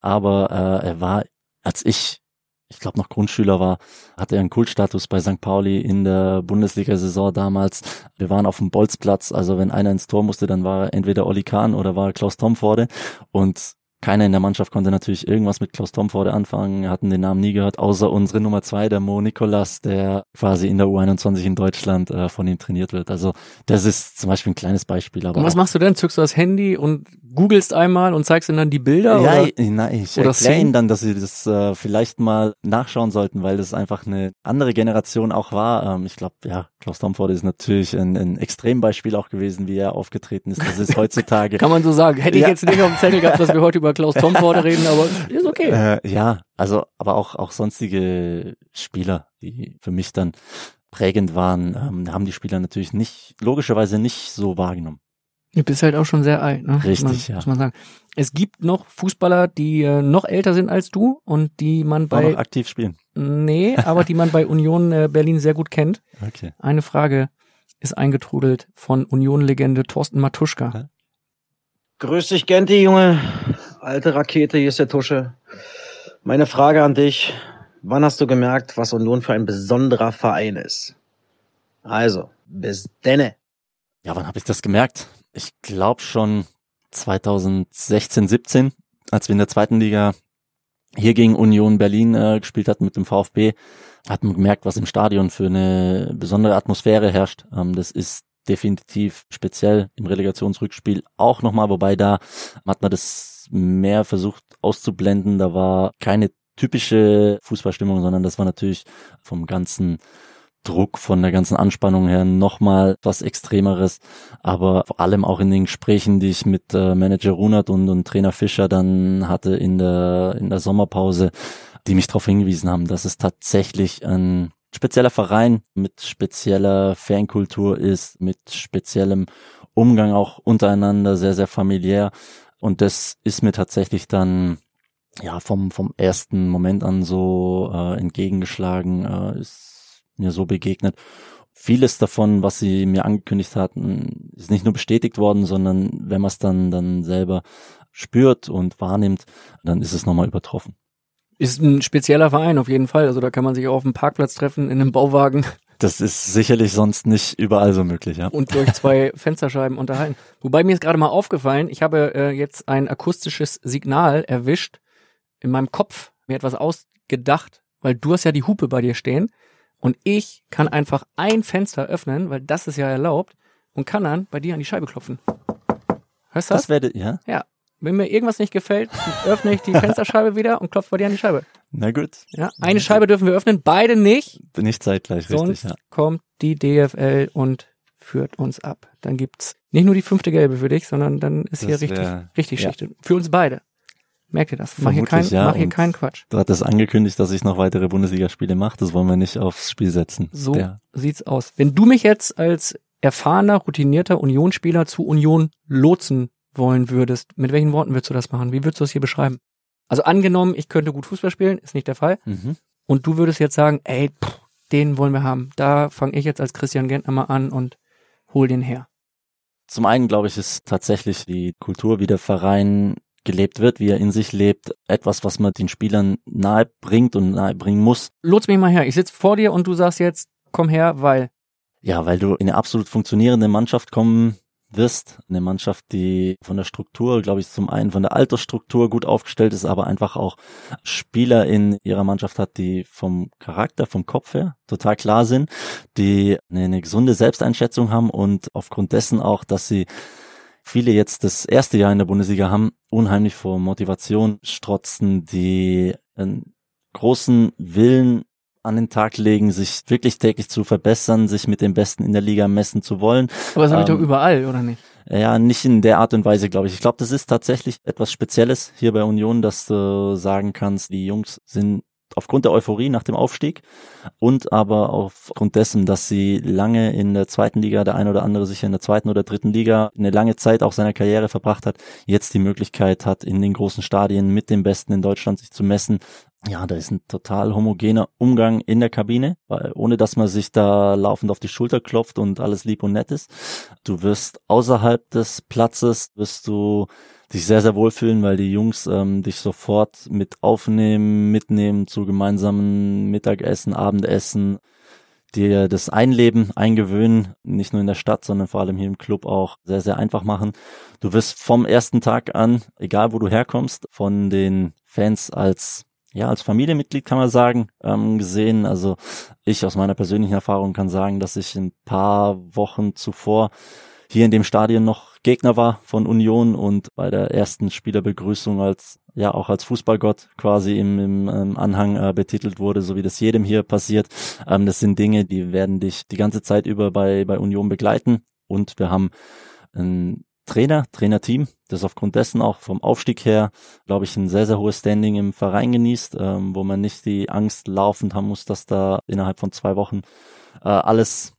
Aber äh, er war, als ich, ich glaube noch Grundschüler war, hatte er einen Kultstatus bei St. Pauli in der Bundesliga-Saison damals. Wir waren auf dem Bolzplatz, also wenn einer ins Tor musste, dann war er entweder Olli Kahn oder war Klaus Tomforde. Und keiner in der Mannschaft konnte natürlich irgendwas mit Klaus Tomforde anfangen, hatten den Namen nie gehört, außer unsere Nummer zwei, der Mo Nikolas, der quasi in der U21 in Deutschland äh, von ihm trainiert wird. Also das ist zum Beispiel ein kleines Beispiel. Aber Und was machst du denn? Zückst du das Handy und googelst einmal und zeigst ihnen dann die Bilder? ja, oder? ich- nein, ich oder erkläre ihnen dann, dass sie das äh, vielleicht mal nachschauen sollten, weil das einfach eine andere Generation auch war. Ähm, ich glaube, ja, Klaus Tomforde ist natürlich ein, ein Extrembeispiel auch gewesen, wie er aufgetreten ist. Das ist heutzutage Kann man so sagen. Hätte ich Ja. jetzt nicht auf dem Zettel gehabt, dass wir heute über Klaus Tomforde reden, aber ist okay. Äh, ja, also aber auch auch sonstige Spieler, die für mich dann prägend waren, ähm, haben die Spieler natürlich nicht logischerweise nicht so wahrgenommen. Du bist halt auch schon sehr alt, ne? Richtig, muss man, ja. Muss man sagen. Es gibt noch Fußballer, die äh, noch älter sind als du und die man Auch bei noch aktiv spielen. nee, aber die man bei Union äh, Berlin sehr gut kennt. Okay. Eine Frage ist eingetrudelt von Union-Legende Thorsten Matuschka. Ja. Grüß dich, Genti, Junge. Alte Rakete, hier ist der Tusche. Meine Frage an dich. Wann hast du gemerkt, was Union für ein besonderer Verein ist? Also, bis denne. Ja, wann habe ich das gemerkt? Ich glaube schon 2016, 17, als wir in der zweiten Liga hier gegen Union Berlin äh, gespielt hatten mit dem VfB, hat man gemerkt, was im Stadion für eine besondere Atmosphäre herrscht. Ähm, das ist definitiv speziell im Relegationsrückspiel auch nochmal, wobei da hat man das mehr versucht auszublenden. Da war keine typische Fußballstimmung, sondern das war natürlich vom ganzen Druck, von der ganzen Anspannung her nochmal was Extremeres. Aber vor allem auch in den Gesprächen, die ich mit äh, Manager Runert und, und Trainer Fischer dann hatte in der, in der Sommerpause, die mich darauf hingewiesen haben, dass es tatsächlich ein spezieller Verein mit spezieller Fankultur ist, mit speziellem Umgang auch untereinander sehr, sehr familiär. Und das ist mir tatsächlich dann ja vom, vom ersten Moment an so äh, entgegengeschlagen, äh, ist mir so begegnet. Vieles davon, was sie mir angekündigt hatten, ist nicht nur bestätigt worden, sondern wenn man es dann, dann selber spürt und wahrnimmt, dann ist es nochmal übertroffen. Ist ein spezieller Verein auf jeden Fall. Also da kann man sich auch auf dem Parkplatz treffen, in einem Bauwagen. Das ist sicherlich sonst nicht überall so möglich, ja. Und durch zwei Fensterscheiben unterhalten. Wobei mir ist gerade mal aufgefallen, ich habe äh, jetzt ein akustisches Signal erwischt in meinem Kopf, mir etwas ausgedacht, weil du hast ja die Hupe bei dir stehen und ich kann einfach ein Fenster öffnen, weil das ist ja erlaubt und kann dann bei dir an die Scheibe klopfen. Hörst du das? Das werde, ja. Ja. Wenn mir irgendwas nicht gefällt, öffne ich die Fensterscheibe wieder und klopfe bei dir an die Scheibe. Na gut. Ja, eine Scheibe dürfen wir öffnen, beide nicht. Nicht zeitgleich, Sonst richtig, ja. kommt die DFL und führt uns ab. Dann gibt's nicht nur die fünfte Gelbe für dich, sondern dann ist Das hier richtig, wär- richtig ja. Schicht. Für uns beide. Merkt ihr das? Mach hier, kein, ja, mach hier keinen Quatsch. Du hattest angekündigt, dass ich noch weitere Bundesligaspiele mache. Das wollen wir nicht aufs Spiel setzen. So Der, sieht's aus. Wenn du mich jetzt als erfahrener, routinierter Unionsspieler zu Union lotsen wollen würdest, mit welchen Worten würdest du das machen? Wie würdest du das hier beschreiben? Also angenommen, ich könnte gut Fußball spielen, ist nicht der Fall. mhm. Und du würdest jetzt sagen, ey, pff, den wollen wir haben. Da fange ich jetzt als Christian Gentner mal an und hol den her. Zum einen, glaube ich, ist tatsächlich die Kultur, wie der Verein gelebt wird, wie er in sich lebt, etwas, was man den Spielern nahe bringt und nahe bringen muss. Lots mich mal her. Ich sitze vor dir und du sagst jetzt, komm her, weil. Ja, weil du in eine absolut funktionierende Mannschaft kommen wirst. Eine Mannschaft, die von der Struktur, glaube ich, zum einen von der Altersstruktur gut aufgestellt ist, aber einfach auch Spieler in ihrer Mannschaft hat, die vom Charakter, vom Kopf her total klar sind, die eine, eine gesunde Selbsteinschätzung haben und aufgrund dessen auch, dass sie viele jetzt das erste Jahr in der Bundesliga haben, unheimlich vor Motivation strotzen, die einen großen Willen an den Tag legen, sich wirklich täglich zu verbessern, sich mit den Besten in der Liga messen zu wollen. Aber das habe ich Ähm, doch überall, oder nicht? Ja, nicht in der Art und Weise, glaube ich. Ich glaube, das ist tatsächlich etwas Spezielles hier bei Union, dass du sagen kannst, die Jungs sind aufgrund der Euphorie nach dem Aufstieg und aber aufgrund dessen, dass sie lange in der zweiten Liga, der eine oder andere sicher in der zweiten oder dritten Liga eine lange Zeit auch seiner Karriere verbracht hat, jetzt die Möglichkeit hat, in den großen Stadien mit den Besten in Deutschland sich zu messen. Ja, da ist ein total homogener Umgang in der Kabine, weil ohne dass man sich da laufend auf die Schulter klopft und alles lieb und nett ist. Du wirst außerhalb des Platzes, wirst du dich sehr, sehr wohlfühlen, weil die Jungs ähm, dich sofort mit aufnehmen, mitnehmen zu gemeinsamen Mittagessen, Abendessen, dir das Einleben eingewöhnen, nicht nur in der Stadt, sondern vor allem hier im Club auch sehr, sehr einfach machen. Du wirst vom ersten Tag an, egal wo du herkommst, von den Fans als ja, als Familienmitglied kann man sagen, ähm, gesehen. Also ich aus meiner persönlichen Erfahrung kann sagen, dass ich ein paar Wochen zuvor hier in dem Stadion noch Gegner war von Union und bei der ersten Spielerbegrüßung als ja auch als Fußballgott quasi im, im ähm, Anhang äh, betitelt wurde, so wie das jedem hier passiert. Ähm, das sind Dinge, die werden dich die ganze Zeit über bei bei Union begleiten und wir haben ein Trainer, Trainerteam, das aufgrund dessen auch vom Aufstieg her, glaube ich, ein sehr, sehr hohes Standing im Verein genießt, ähm, wo man nicht die Angst laufend haben muss, dass da innerhalb von zwei Wochen äh, alles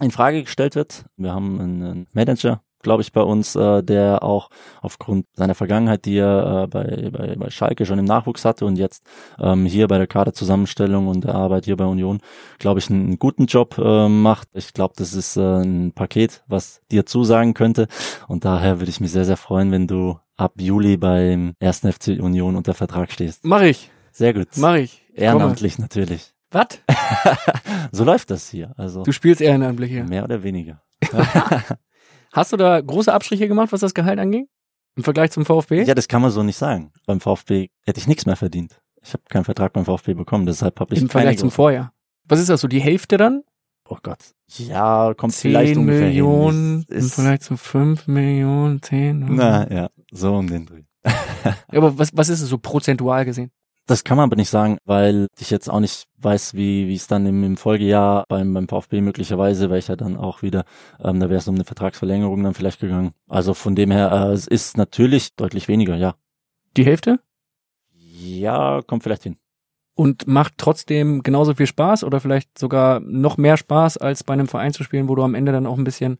in Frage gestellt wird. Wir haben einen, einen Manager, glaube ich, bei uns, äh, der auch aufgrund seiner Vergangenheit, die er äh, bei, bei, bei Schalke schon im Nachwuchs hatte und jetzt ähm, hier bei der Kaderzusammenstellung und der Arbeit hier bei Union, glaube ich, einen, einen guten Job äh, macht. Ich glaube, das ist äh, ein Paket, was dir zusagen könnte. Und daher würde ich mich sehr, sehr freuen, wenn du ab Juli beim ersten FC Union unter Vertrag stehst. Mach ich, Sehr gut. mach ich. Ich komme. Ehrenamtlich natürlich. Was? so läuft das hier. Also Du spielst ehrenamtlich hier. mehr oder weniger. Hast du da große Abstriche gemacht, was das Gehalt anging? Im Vergleich zum VfB? Ja, das kann man so nicht sagen. Beim VfB hätte ich nichts mehr verdient. Ich habe keinen Vertrag beim VfB bekommen, deshalb habe ich Im Vergleich zum Vorjahr. Was ist das so, die Hälfte dann? Oh Gott. Ja, kommt vielleicht 10 ungefähr Millionen hin. im Ist, Vergleich zu 5 Millionen, 10. na ja, so um den Dreh. Aber was, was ist es so prozentual gesehen? Das kann man aber nicht sagen, weil ich jetzt auch nicht weiß, wie wie es dann im, im Folgejahr beim, beim VfB möglicherweise, weil ich ja dann auch wieder, ähm, da wäre es um eine Vertragsverlängerung dann vielleicht gegangen. Also von dem her, äh, es ist natürlich deutlich weniger, ja. Die Hälfte? Ja, kommt vielleicht hin. Und macht trotzdem genauso viel Spaß oder vielleicht sogar noch mehr Spaß, als bei einem Verein zu spielen, wo du am Ende dann auch ein bisschen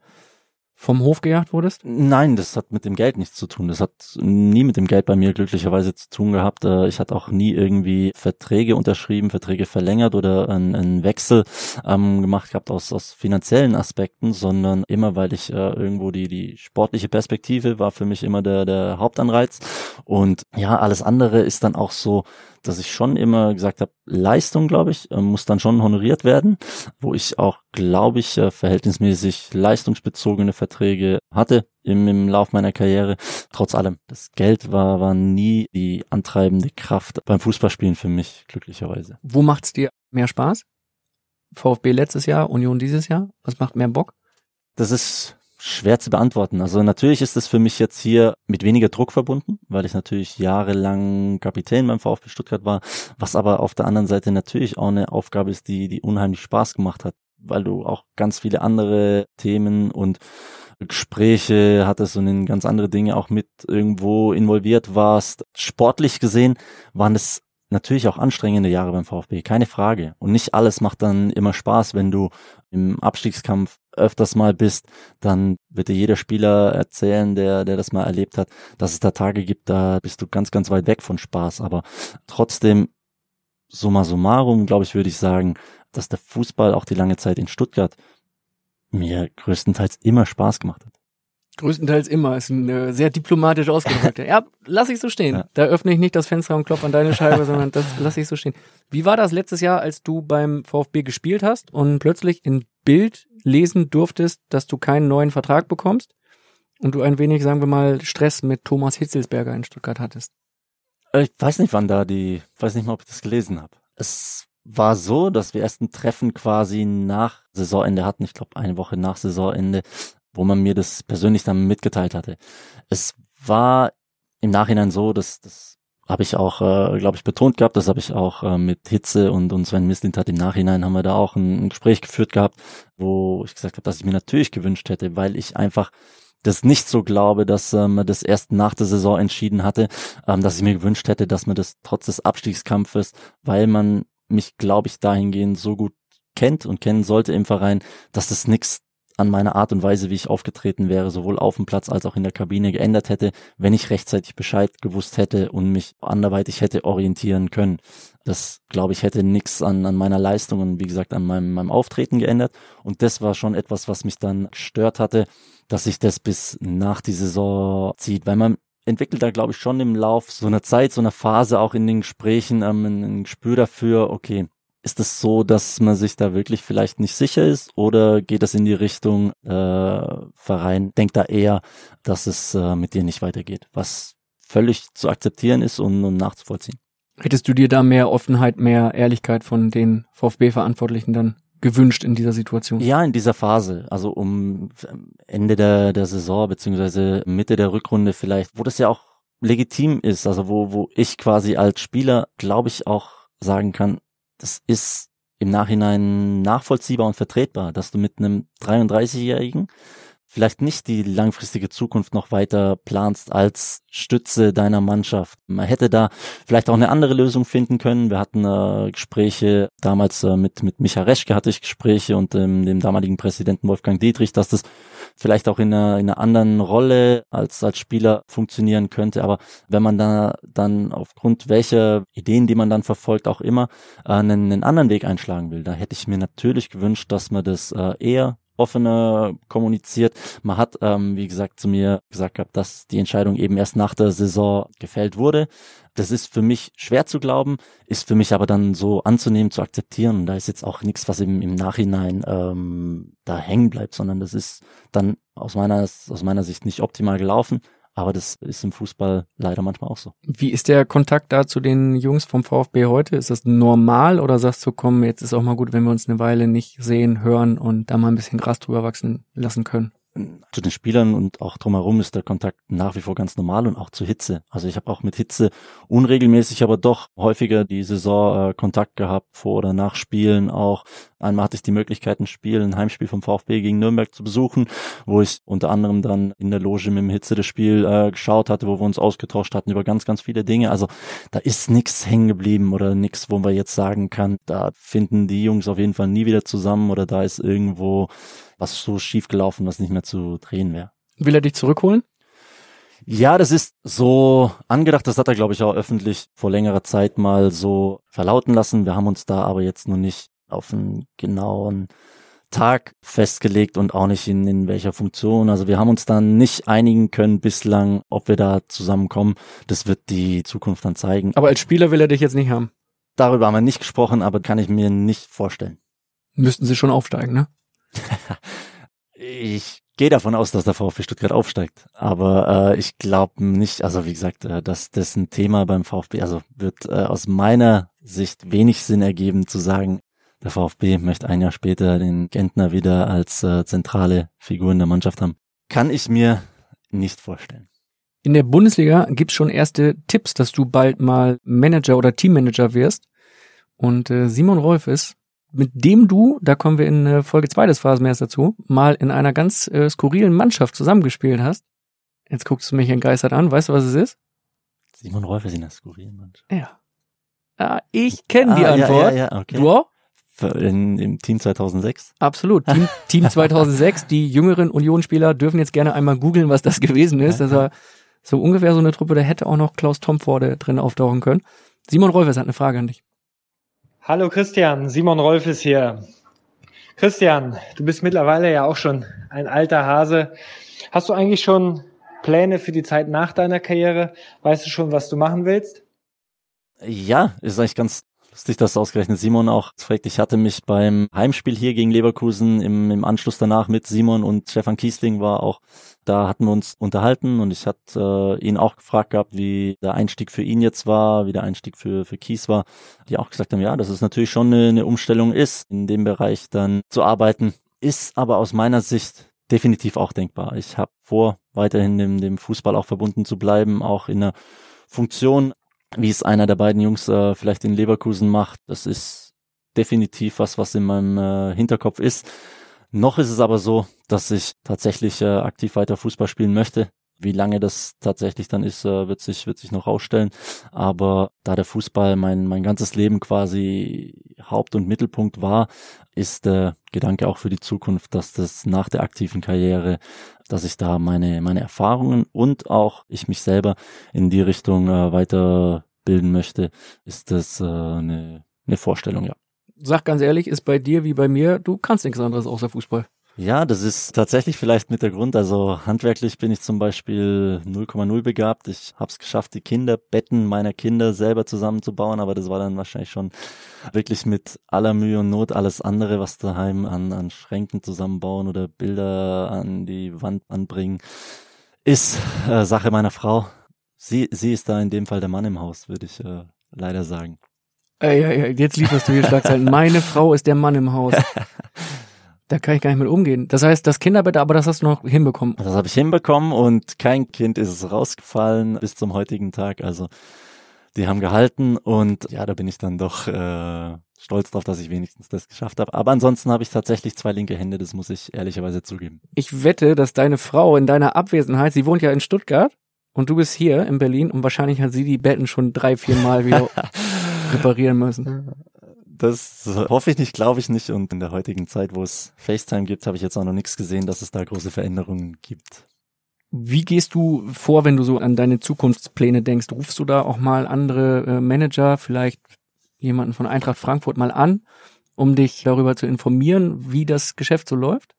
vom Hof gejagt wurdest? Nein, das hat mit dem Geld nichts zu tun. Das hat nie mit dem Geld bei mir glücklicherweise zu tun gehabt. Äh, ich hatte auch nie irgendwie Verträge unterschrieben, Verträge verlängert oder einen, einen Wechsel ähm, gemacht gehabt aus, aus finanziellen Aspekten, sondern immer, weil ich äh, irgendwo die, die sportliche Perspektive war für mich immer der, der Hauptanreiz. Und ja, alles andere ist dann auch so, dass ich schon immer gesagt habe, Leistung, glaube ich, äh, muss dann schon honoriert werden, wo ich auch, glaube ich, äh, verhältnismäßig leistungsbezogene Verträge hatte im, im Lauf meiner Karriere. Trotz allem, das Geld war, war nie die antreibende Kraft beim Fußballspielen für mich, glücklicherweise. Wo macht's dir mehr Spaß? VfB letztes Jahr, Union dieses Jahr? Was macht mehr Bock? Das ist schwer zu beantworten. Also natürlich ist es für mich jetzt hier mit weniger Druck verbunden, weil ich natürlich jahrelang Kapitän beim VfB Stuttgart war, was aber auf der anderen Seite natürlich auch eine Aufgabe ist, die, die unheimlich Spaß gemacht hat, weil du auch ganz viele andere Themen und Gespräche hattest und in ganz andere Dinge auch mit irgendwo involviert warst. Sportlich gesehen waren es natürlich auch anstrengende Jahre beim VfB, keine Frage. Und nicht alles macht dann immer Spaß, wenn du im Abstiegskampf öfters mal bist, dann wird dir jeder Spieler erzählen, der, der das mal erlebt hat, dass es da Tage gibt, da bist du ganz, ganz weit weg von Spaß. Aber trotzdem, summa summarum, glaube ich, würde ich sagen, dass der Fußball auch die lange Zeit in Stuttgart mir größtenteils immer Spaß gemacht hat. Größtenteils immer. Ist ein äh, sehr diplomatisch ausgedrückt. ja, lass ich so stehen. Ja. Da öffne ich nicht das Fenster und klopfe an deine Scheibe, sondern das lass ich so stehen. Wie war das letztes Jahr, als du beim VfB gespielt hast und plötzlich in Bild lesen durftest, dass du keinen neuen Vertrag bekommst und du ein wenig, sagen wir mal, Stress mit Thomas Hitzelsberger in Stuttgart hattest? Ich weiß nicht, wann da die, weiß nicht mal, ob ich das gelesen habe. Es war so, dass wir erst ein Treffen quasi nach Saisonende hatten, ich glaube eine Woche nach Saisonende, wo man mir das persönlich dann mitgeteilt hatte. Es war im Nachhinein so, dass das habe ich auch, äh, glaube ich, betont gehabt, das habe ich auch äh, mit Hitze und, und Sven Mislint hat im Nachhinein haben wir da auch ein, ein Gespräch geführt gehabt, wo ich gesagt habe, dass ich mir natürlich gewünscht hätte, weil ich einfach das nicht so glaube, dass ähm, man das erst nach der Saison entschieden hatte, ähm, dass ich mir gewünscht hätte, dass man das trotz des Abstiegskampfes, weil man mich, glaube ich, dahingehend so gut kennt und kennen sollte im Verein, dass das nichts an meiner Art und Weise, wie ich aufgetreten wäre, sowohl auf dem Platz als auch in der Kabine geändert hätte, wenn ich rechtzeitig Bescheid gewusst hätte und mich anderweitig hätte orientieren können. Das, glaube ich, hätte nichts an, an meiner Leistung und wie gesagt an meinem, meinem Auftreten geändert. Und das war schon etwas, was mich dann gestört hatte, dass sich das bis nach die Saison zieht, weil man entwickelt da, glaube ich, schon im Lauf so einer Zeit, so einer Phase auch in den Gesprächen ähm, ein, Gespür dafür, okay, ist es so, dass man sich da wirklich vielleicht nicht sicher ist oder geht es in die Richtung, äh, Verein denkt da eher, dass es äh, mit dir nicht weitergeht, was völlig zu akzeptieren ist und, und nachzuvollziehen. Hättest du dir da mehr Offenheit, mehr Ehrlichkeit von den VfB-Verantwortlichen dann gewünscht in dieser Situation? Ja, in dieser Phase, also um Ende der, der Saison beziehungsweise Mitte der Rückrunde vielleicht, wo das ja auch legitim ist, also wo, wo ich quasi als Spieler, glaube ich, auch sagen kann, das ist im Nachhinein nachvollziehbar und vertretbar, dass du mit einem 33-Jährigen vielleicht nicht die langfristige Zukunft noch weiter planst als Stütze deiner Mannschaft. Man hätte da vielleicht auch eine andere Lösung finden können. Wir hatten äh, Gespräche damals äh, mit mit Micha Reschke hatte ich Gespräche und ähm, dem damaligen Präsidenten Wolfgang Dietrich, dass das vielleicht auch in einer, in einer anderen Rolle als als Spieler funktionieren könnte. Aber wenn man da dann aufgrund welcher Ideen, die man dann verfolgt, auch immer äh, einen, einen anderen Weg einschlagen will, da hätte ich mir natürlich gewünscht, dass man das äh, eher offener kommuniziert. Man hat, ähm, wie gesagt, zu mir gesagt gehabt, dass die Entscheidung eben erst nach der Saison gefällt wurde. Das ist für mich schwer zu glauben, ist für mich aber dann so anzunehmen, zu akzeptieren. Und da ist jetzt auch nichts, was im, im Nachhinein ähm, da hängen bleibt, sondern das ist dann aus meiner, aus meiner Sicht nicht optimal gelaufen. Aber das ist im Fußball leider manchmal auch so. Wie ist der Kontakt da zu den Jungs vom VfB heute? Ist das normal oder sagst du, komm, jetzt ist auch mal gut, wenn wir uns eine Weile nicht sehen, hören und da mal ein bisschen Gras drüber wachsen lassen können? Zu den Spielern und auch drumherum ist der Kontakt nach wie vor ganz normal und auch zu Hitze. Also ich habe auch mit Hitze unregelmäßig, aber doch häufiger die Saison äh, Kontakt gehabt vor oder nach Spielen auch. Einmal hatte ich die Möglichkeit, ein Spiel, ein Heimspiel vom VfB gegen Nürnberg zu besuchen, wo ich unter anderem dann in der Loge mit dem Hitze das Spiel äh, geschaut hatte, wo wir uns ausgetauscht hatten über ganz, ganz viele Dinge. Also da ist nichts hängen geblieben oder nichts, wo man jetzt sagen kann, da finden die Jungs auf jeden Fall nie wieder zusammen oder da ist irgendwo was so schief gelaufen, was nicht mehr zu drehen wäre. Will er dich zurückholen? Ja, das ist so angedacht, das hat er, glaube ich, auch öffentlich vor längerer Zeit mal so verlauten lassen. Wir haben uns da aber jetzt noch nicht auf einen genauen Tag festgelegt und auch nicht in, in welcher Funktion. Also wir haben uns dann nicht einigen können bislang, ob wir da zusammenkommen. Das wird die Zukunft dann zeigen. Aber als Spieler will er dich jetzt nicht haben. Darüber haben wir nicht gesprochen, aber kann ich mir nicht vorstellen. Müssten sie schon aufsteigen, ne? Ich gehe davon aus, dass der VfB Stuttgart aufsteigt. Aber äh, ich glaube nicht, also wie gesagt, äh, dass das ein Thema beim VfB, also wird äh, aus meiner Sicht wenig Sinn ergeben zu sagen, der VfB möchte ein Jahr später den Gentner wieder als äh, zentrale Figur in der Mannschaft haben. Kann ich mir nicht vorstellen. In der Bundesliga gibt's schon erste Tipps, dass du bald mal Manager oder Teammanager wirst. Und äh, Simon Rolf ist, mit dem du, da kommen wir in äh, Folge 2 des Phasenmeers dazu, mal in einer ganz äh, skurrilen Mannschaft zusammengespielt hast. Jetzt guckst du mich entgeistert an. Weißt du, was es ist? Simon Rolf ist in der skurrilen Mannschaft. Ja. Ah, ich kenne die Ah, ja, Antwort. Ja, ja, okay. Du auch? In, Im Team 2006. Absolut. Team, Team 2006, die jüngeren Unionsspieler dürfen jetzt gerne einmal googeln, was das gewesen ist. Das war so ungefähr so eine Truppe, da hätte auch noch Klaus Tomforde drin auftauchen können. Simon Rolfes hat eine Frage an dich. Hallo Christian, Simon Rolf ist hier. Christian, du bist mittlerweile ja auch schon ein alter Hase. Hast du eigentlich schon Pläne für die Zeit nach deiner Karriere? Weißt du schon, was du machen willst? Ja, ist eigentlich ganz lustig, dass ausgerechnet Simon auch fragt. Ich hatte mich beim Heimspiel hier gegen Leverkusen im, im Anschluss danach mit Simon und Stefan Kiesling war auch, da hatten wir uns unterhalten und ich hatte äh, ihn auch gefragt gehabt, wie der Einstieg für ihn jetzt war, wie der Einstieg für, für Kies war. Die auch gesagt haben, ja, dass es natürlich schon eine, eine Umstellung ist, in dem Bereich dann zu arbeiten. Ist aber aus meiner Sicht definitiv auch denkbar. Ich habe vor, weiterhin dem, dem Fußball auch verbunden zu bleiben, auch in einer Funktion wie es einer der beiden Jungs äh, vielleicht in Leverkusen macht. Das ist definitiv was, was in meinem äh, Hinterkopf ist. Noch ist es aber so, dass ich tatsächlich äh, aktiv weiter Fußball spielen möchte. Wie lange das tatsächlich dann ist, äh, wird sich wird sich noch rausstellen. Aber da der Fußball mein mein ganzes Leben quasi Haupt- und Mittelpunkt war, ist der Gedanke auch für die Zukunft, dass das nach der aktiven Karriere, dass ich da meine meine Erfahrungen und auch ich mich selber in die Richtung äh, weiterbilden möchte, ist das äh, eine eine Vorstellung, ja. Sag ganz ehrlich, ist bei dir wie bei mir, du kannst nichts anderes außer Fußball. Ja, das ist tatsächlich vielleicht mit der Grund. Also handwerklich bin ich zum Beispiel 0,0 begabt. Ich habe es geschafft, die Kinderbetten meiner Kinder selber zusammenzubauen, aber das war dann wahrscheinlich schon wirklich mit aller Mühe und Not. Alles andere, was daheim an, an Schränken zusammenbauen oder Bilder an die Wand anbringen, ist äh, Sache meiner Frau. Sie, sie ist da in dem Fall der Mann im Haus, würde ich äh, leider sagen. Ey, jetzt lieferst du hier Schlagzeilen. Meine Frau ist der Mann im Haus. Da kann ich gar nicht mit umgehen. Das heißt, das Kinderbett, aber das hast du noch hinbekommen. Das habe ich hinbekommen und kein Kind ist es rausgefallen bis zum heutigen Tag. Also die haben gehalten und ja, da bin ich dann doch äh, stolz drauf, dass ich wenigstens das geschafft habe. Aber ansonsten habe ich tatsächlich zwei linke Hände, das muss ich ehrlicherweise zugeben. Ich wette, dass deine Frau in deiner Abwesenheit, sie wohnt ja in Stuttgart und du bist hier in Berlin und wahrscheinlich hat sie die Betten schon drei, vier Mal wieder reparieren müssen. Das hoffe ich nicht, glaube ich nicht. Und in der heutigen Zeit, wo es FaceTime gibt, habe ich jetzt auch noch nichts gesehen, dass es da große Veränderungen gibt. Wie gehst du vor, wenn du so an deine Zukunftspläne denkst? Rufst du da auch mal andere äh, Manager, vielleicht jemanden von Eintracht Frankfurt mal an, um dich darüber zu informieren, wie das Geschäft so läuft?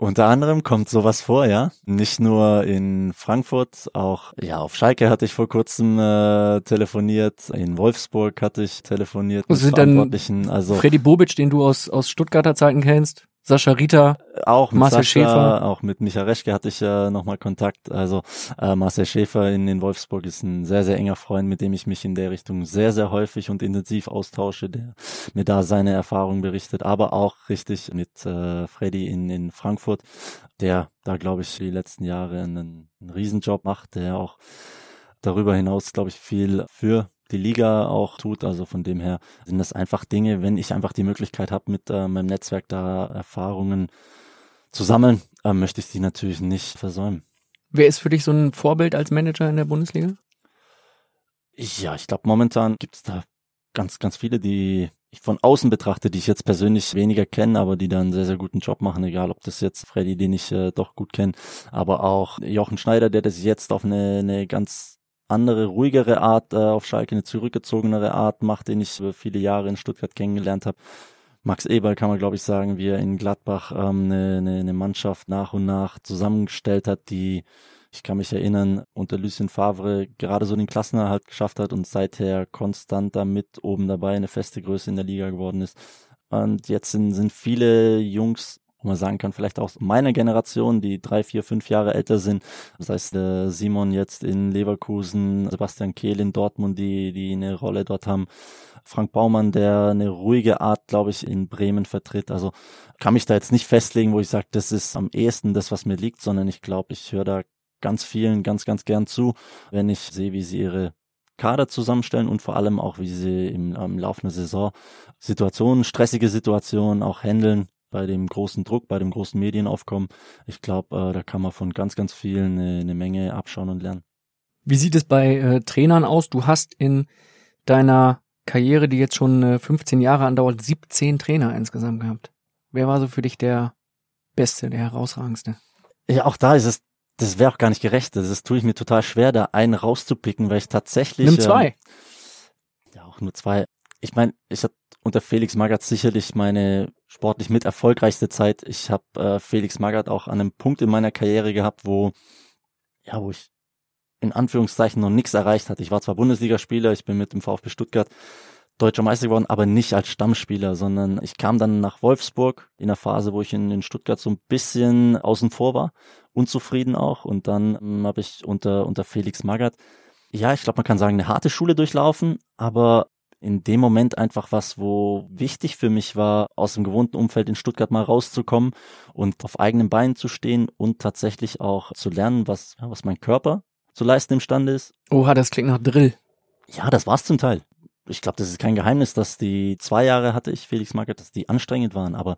Unter anderem kommt sowas vor, ja. Nicht nur in Frankfurt, auch ja auf Schalke hatte ich vor kurzem äh, telefoniert, in Wolfsburg hatte ich telefoniert Das sind dann Verantwortlichen. Also Freddy Bobic, den du aus, aus Stuttgarter Zeiten kennst, Sascha Rita, auch mit Marcel Sascha, Schäfer. auch mit Micha Reschke hatte ich äh, nochmal Kontakt. Also äh, Marcel Schäfer in, in Wolfsburg ist ein sehr, sehr enger Freund, mit dem ich mich in der Richtung sehr, sehr häufig und intensiv austausche, der mir da seine Erfahrungen berichtet, aber auch richtig mit äh, Freddy in, in Frankfurt, der da, glaube ich, die letzten Jahre einen, einen Riesenjob macht, der auch darüber hinaus, glaube ich, viel für die Liga auch tut. Also von dem her sind das einfach Dinge, wenn ich einfach die Möglichkeit habe, mit äh, meinem Netzwerk da Erfahrungen zu sammeln, äh, möchte ich die natürlich nicht versäumen. Wer ist für dich so ein Vorbild als Manager in der Bundesliga? Ja, ich glaube, momentan gibt es da ganz, ganz viele, die von außen betrachte, die ich jetzt persönlich weniger kenne, aber die dann einen sehr, sehr guten Job machen, egal ob das jetzt Freddy, den ich äh, doch gut kenne, aber auch Jochen Schneider, der das jetzt auf eine, eine ganz andere, ruhigere Art äh, auf Schalke, eine zurückgezogenere Art macht, den ich äh, viele Jahre in Stuttgart kennengelernt habe. Max Eberl kann man, glaube ich, sagen, wie er in Gladbach ähm, eine, eine, eine Mannschaft nach und nach zusammengestellt hat, die ich kann mich erinnern, unter Lucien Favre gerade so den Klassenerhalt geschafft hat und seither konstant damit oben dabei eine feste Größe in der Liga geworden ist. Und jetzt sind, sind viele Jungs, wo man sagen kann, vielleicht auch meiner Generation, die drei, vier, fünf Jahre älter sind. Das heißt, äh, Simon jetzt in Leverkusen, Sebastian Kehl in Dortmund, die, die eine Rolle dort haben. Frank Baumann, der eine ruhige Art, glaube ich, in Bremen vertritt. Also kann mich da jetzt nicht festlegen, wo ich sage, das ist am ehesten das, was mir liegt, sondern ich glaube, ich höre da ganz vielen ganz, ganz gern zu, wenn ich sehe, wie sie ihre Kader zusammenstellen und vor allem auch, wie sie im, im Laufe der Saison Situationen, stressige Situationen auch handeln bei dem großen Druck, bei dem großen Medienaufkommen. Ich glaube, äh, da kann man von ganz, ganz vielen eine, eine, Menge abschauen und lernen. Wie sieht es bei äh, Trainern aus? Du hast in deiner Karriere, die jetzt schon äh, 15 Jahre andauert, 17 Trainer insgesamt gehabt. Wer war so für dich der Beste, der herausragendste? Ja, auch da ist es das wäre auch gar nicht gerecht. Das tue ich mir total schwer, da einen rauszupicken, weil ich tatsächlich. Nimm zwei. Ähm, ja, auch nur zwei. Ich meine, ich hatte unter Felix Magath sicherlich meine sportlich mit erfolgreichste Zeit. Ich habe äh, Felix Magath auch an einem Punkt in meiner Karriere gehabt, wo ja, wo ich in Anführungszeichen noch nichts erreicht hatte. Ich war zwar Bundesligaspieler, ich bin mit dem VfB Stuttgart deutscher Meister geworden, aber nicht als Stammspieler, sondern ich kam dann nach Wolfsburg in der Phase, wo ich in, in Stuttgart so ein bisschen außen vor war, unzufrieden auch. Und dann ähm, habe ich unter, unter Felix Magath, ja, ich glaube, man kann sagen, eine harte Schule durchlaufen, aber in dem Moment einfach was, wo wichtig für mich war, aus dem gewohnten Umfeld in Stuttgart mal rauszukommen und auf eigenen Beinen zu stehen und tatsächlich auch zu lernen, was, was mein Körper zu leisten imstande ist. Oha, das klingt nach Drill. Ja, das war's zum Teil ich glaube, das ist kein Geheimnis, dass die zwei Jahre hatte ich Felix Magath, dass die anstrengend waren. Aber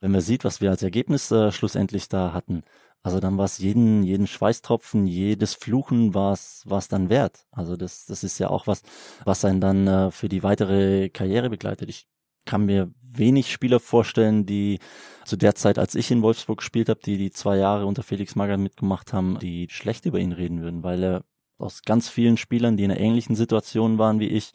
wenn man sieht, was wir als Ergebnis äh, schlussendlich da hatten, also dann war es jeden, jeden Schweißtropfen, jedes Fluchen war es dann wert. Also das, das ist ja auch was, was einen dann äh, für die weitere Karriere begleitet. Ich kann mir wenig Spieler vorstellen, die zu der Zeit, als ich in Wolfsburg gespielt habe, die die zwei Jahre unter Felix Magath mitgemacht haben, die schlecht über ihn reden würden, weil er aus ganz vielen Spielern, die in einer ähnlichen Situation waren wie ich,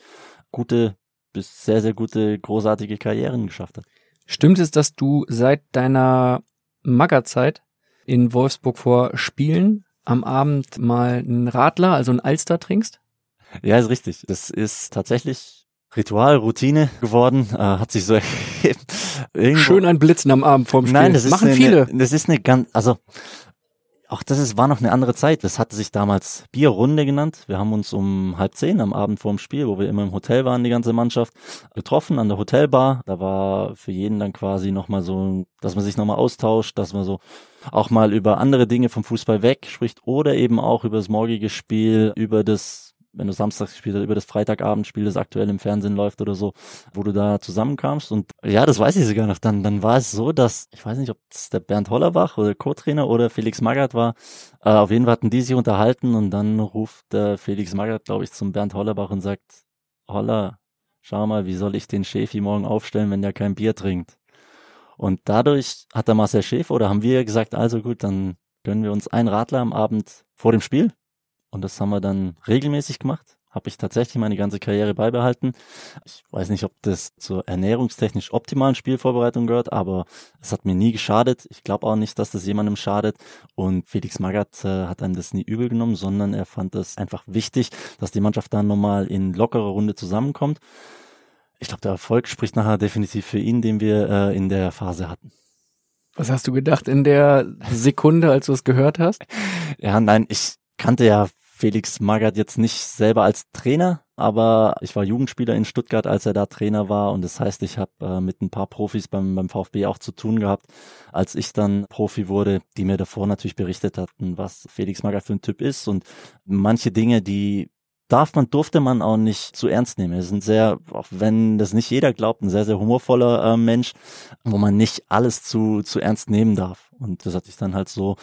gute bis sehr, sehr gute, großartige Karrieren geschafft hat. Stimmt es, dass du seit deiner Maggerzeit in Wolfsburg vor Spielen am Abend mal einen Radler, also einen Alster trinkst? Ja, ist richtig. Das ist tatsächlich Ritual, Routine geworden, äh, hat sich so ergeben. Schön ein Blitzen am Abend vorm Spiel. Nein, das ist Machen eine, viele. Das ist eine ganz, also auch das ist, war noch eine andere Zeit. Das hatte sich damals Bierrunde genannt. Wir haben uns um halb zehn am Abend vorm Spiel, wo wir immer im Hotel waren, die ganze Mannschaft, getroffen an der Hotelbar. Da war für jeden dann quasi nochmal so, dass man sich nochmal austauscht, dass man so auch mal über andere Dinge vom Fußball weg spricht oder eben auch über das morgige Spiel, über das wenn du samstags gespielt hast, über das Freitagabendspiel, das aktuell im Fernsehen läuft oder so, wo du da zusammenkamst. Und ja, das weiß ich sogar noch. Dann, dann war es so, dass, ich weiß nicht, ob es der Bernd Hollerbach oder Co-Trainer oder Felix Magath war. Äh, auf jeden Fall hatten die sich unterhalten und dann ruft der Felix Magath, glaube ich, zum Bernd Hollerbach und sagt, Holler, schau mal, wie soll ich den Schäfi morgen aufstellen, wenn der kein Bier trinkt? Und dadurch hat der Marcel Schäfer oder haben wir gesagt, also gut, dann gönnen wir uns einen Radler am Abend vor dem Spiel und das haben wir dann regelmäßig gemacht. Habe ich tatsächlich meine ganze Karriere beibehalten. Ich weiß nicht, ob das zur ernährungstechnisch optimalen Spielvorbereitung gehört, aber es hat mir nie geschadet. Ich glaube auch nicht, dass das jemandem schadet. Und Felix Magath äh, hat einem das nie übel genommen, sondern er fand es einfach wichtig, dass die Mannschaft dann nochmal in lockerer Runde zusammenkommt. Ich glaube, der Erfolg spricht nachher definitiv für ihn, den wir äh, in der Phase hatten. Was hast du gedacht in der Sekunde, als du es gehört hast? Ja, nein, ich kannte ja Felix Magath jetzt nicht selber als Trainer, aber ich war Jugendspieler in Stuttgart, als er da Trainer war und das heißt, ich habe äh, mit ein paar Profis beim, beim VfB auch zu tun gehabt, als ich dann Profi wurde, die mir davor natürlich berichtet hatten, was Felix Magath für ein Typ ist und manche Dinge, die darf man, durfte man auch nicht zu ernst nehmen. Er ist ein sehr, auch wenn das nicht jeder glaubt, ein sehr, sehr humorvoller äh, Mensch, wo man nicht alles zu, zu ernst nehmen darf. Und das hatte ich dann halt so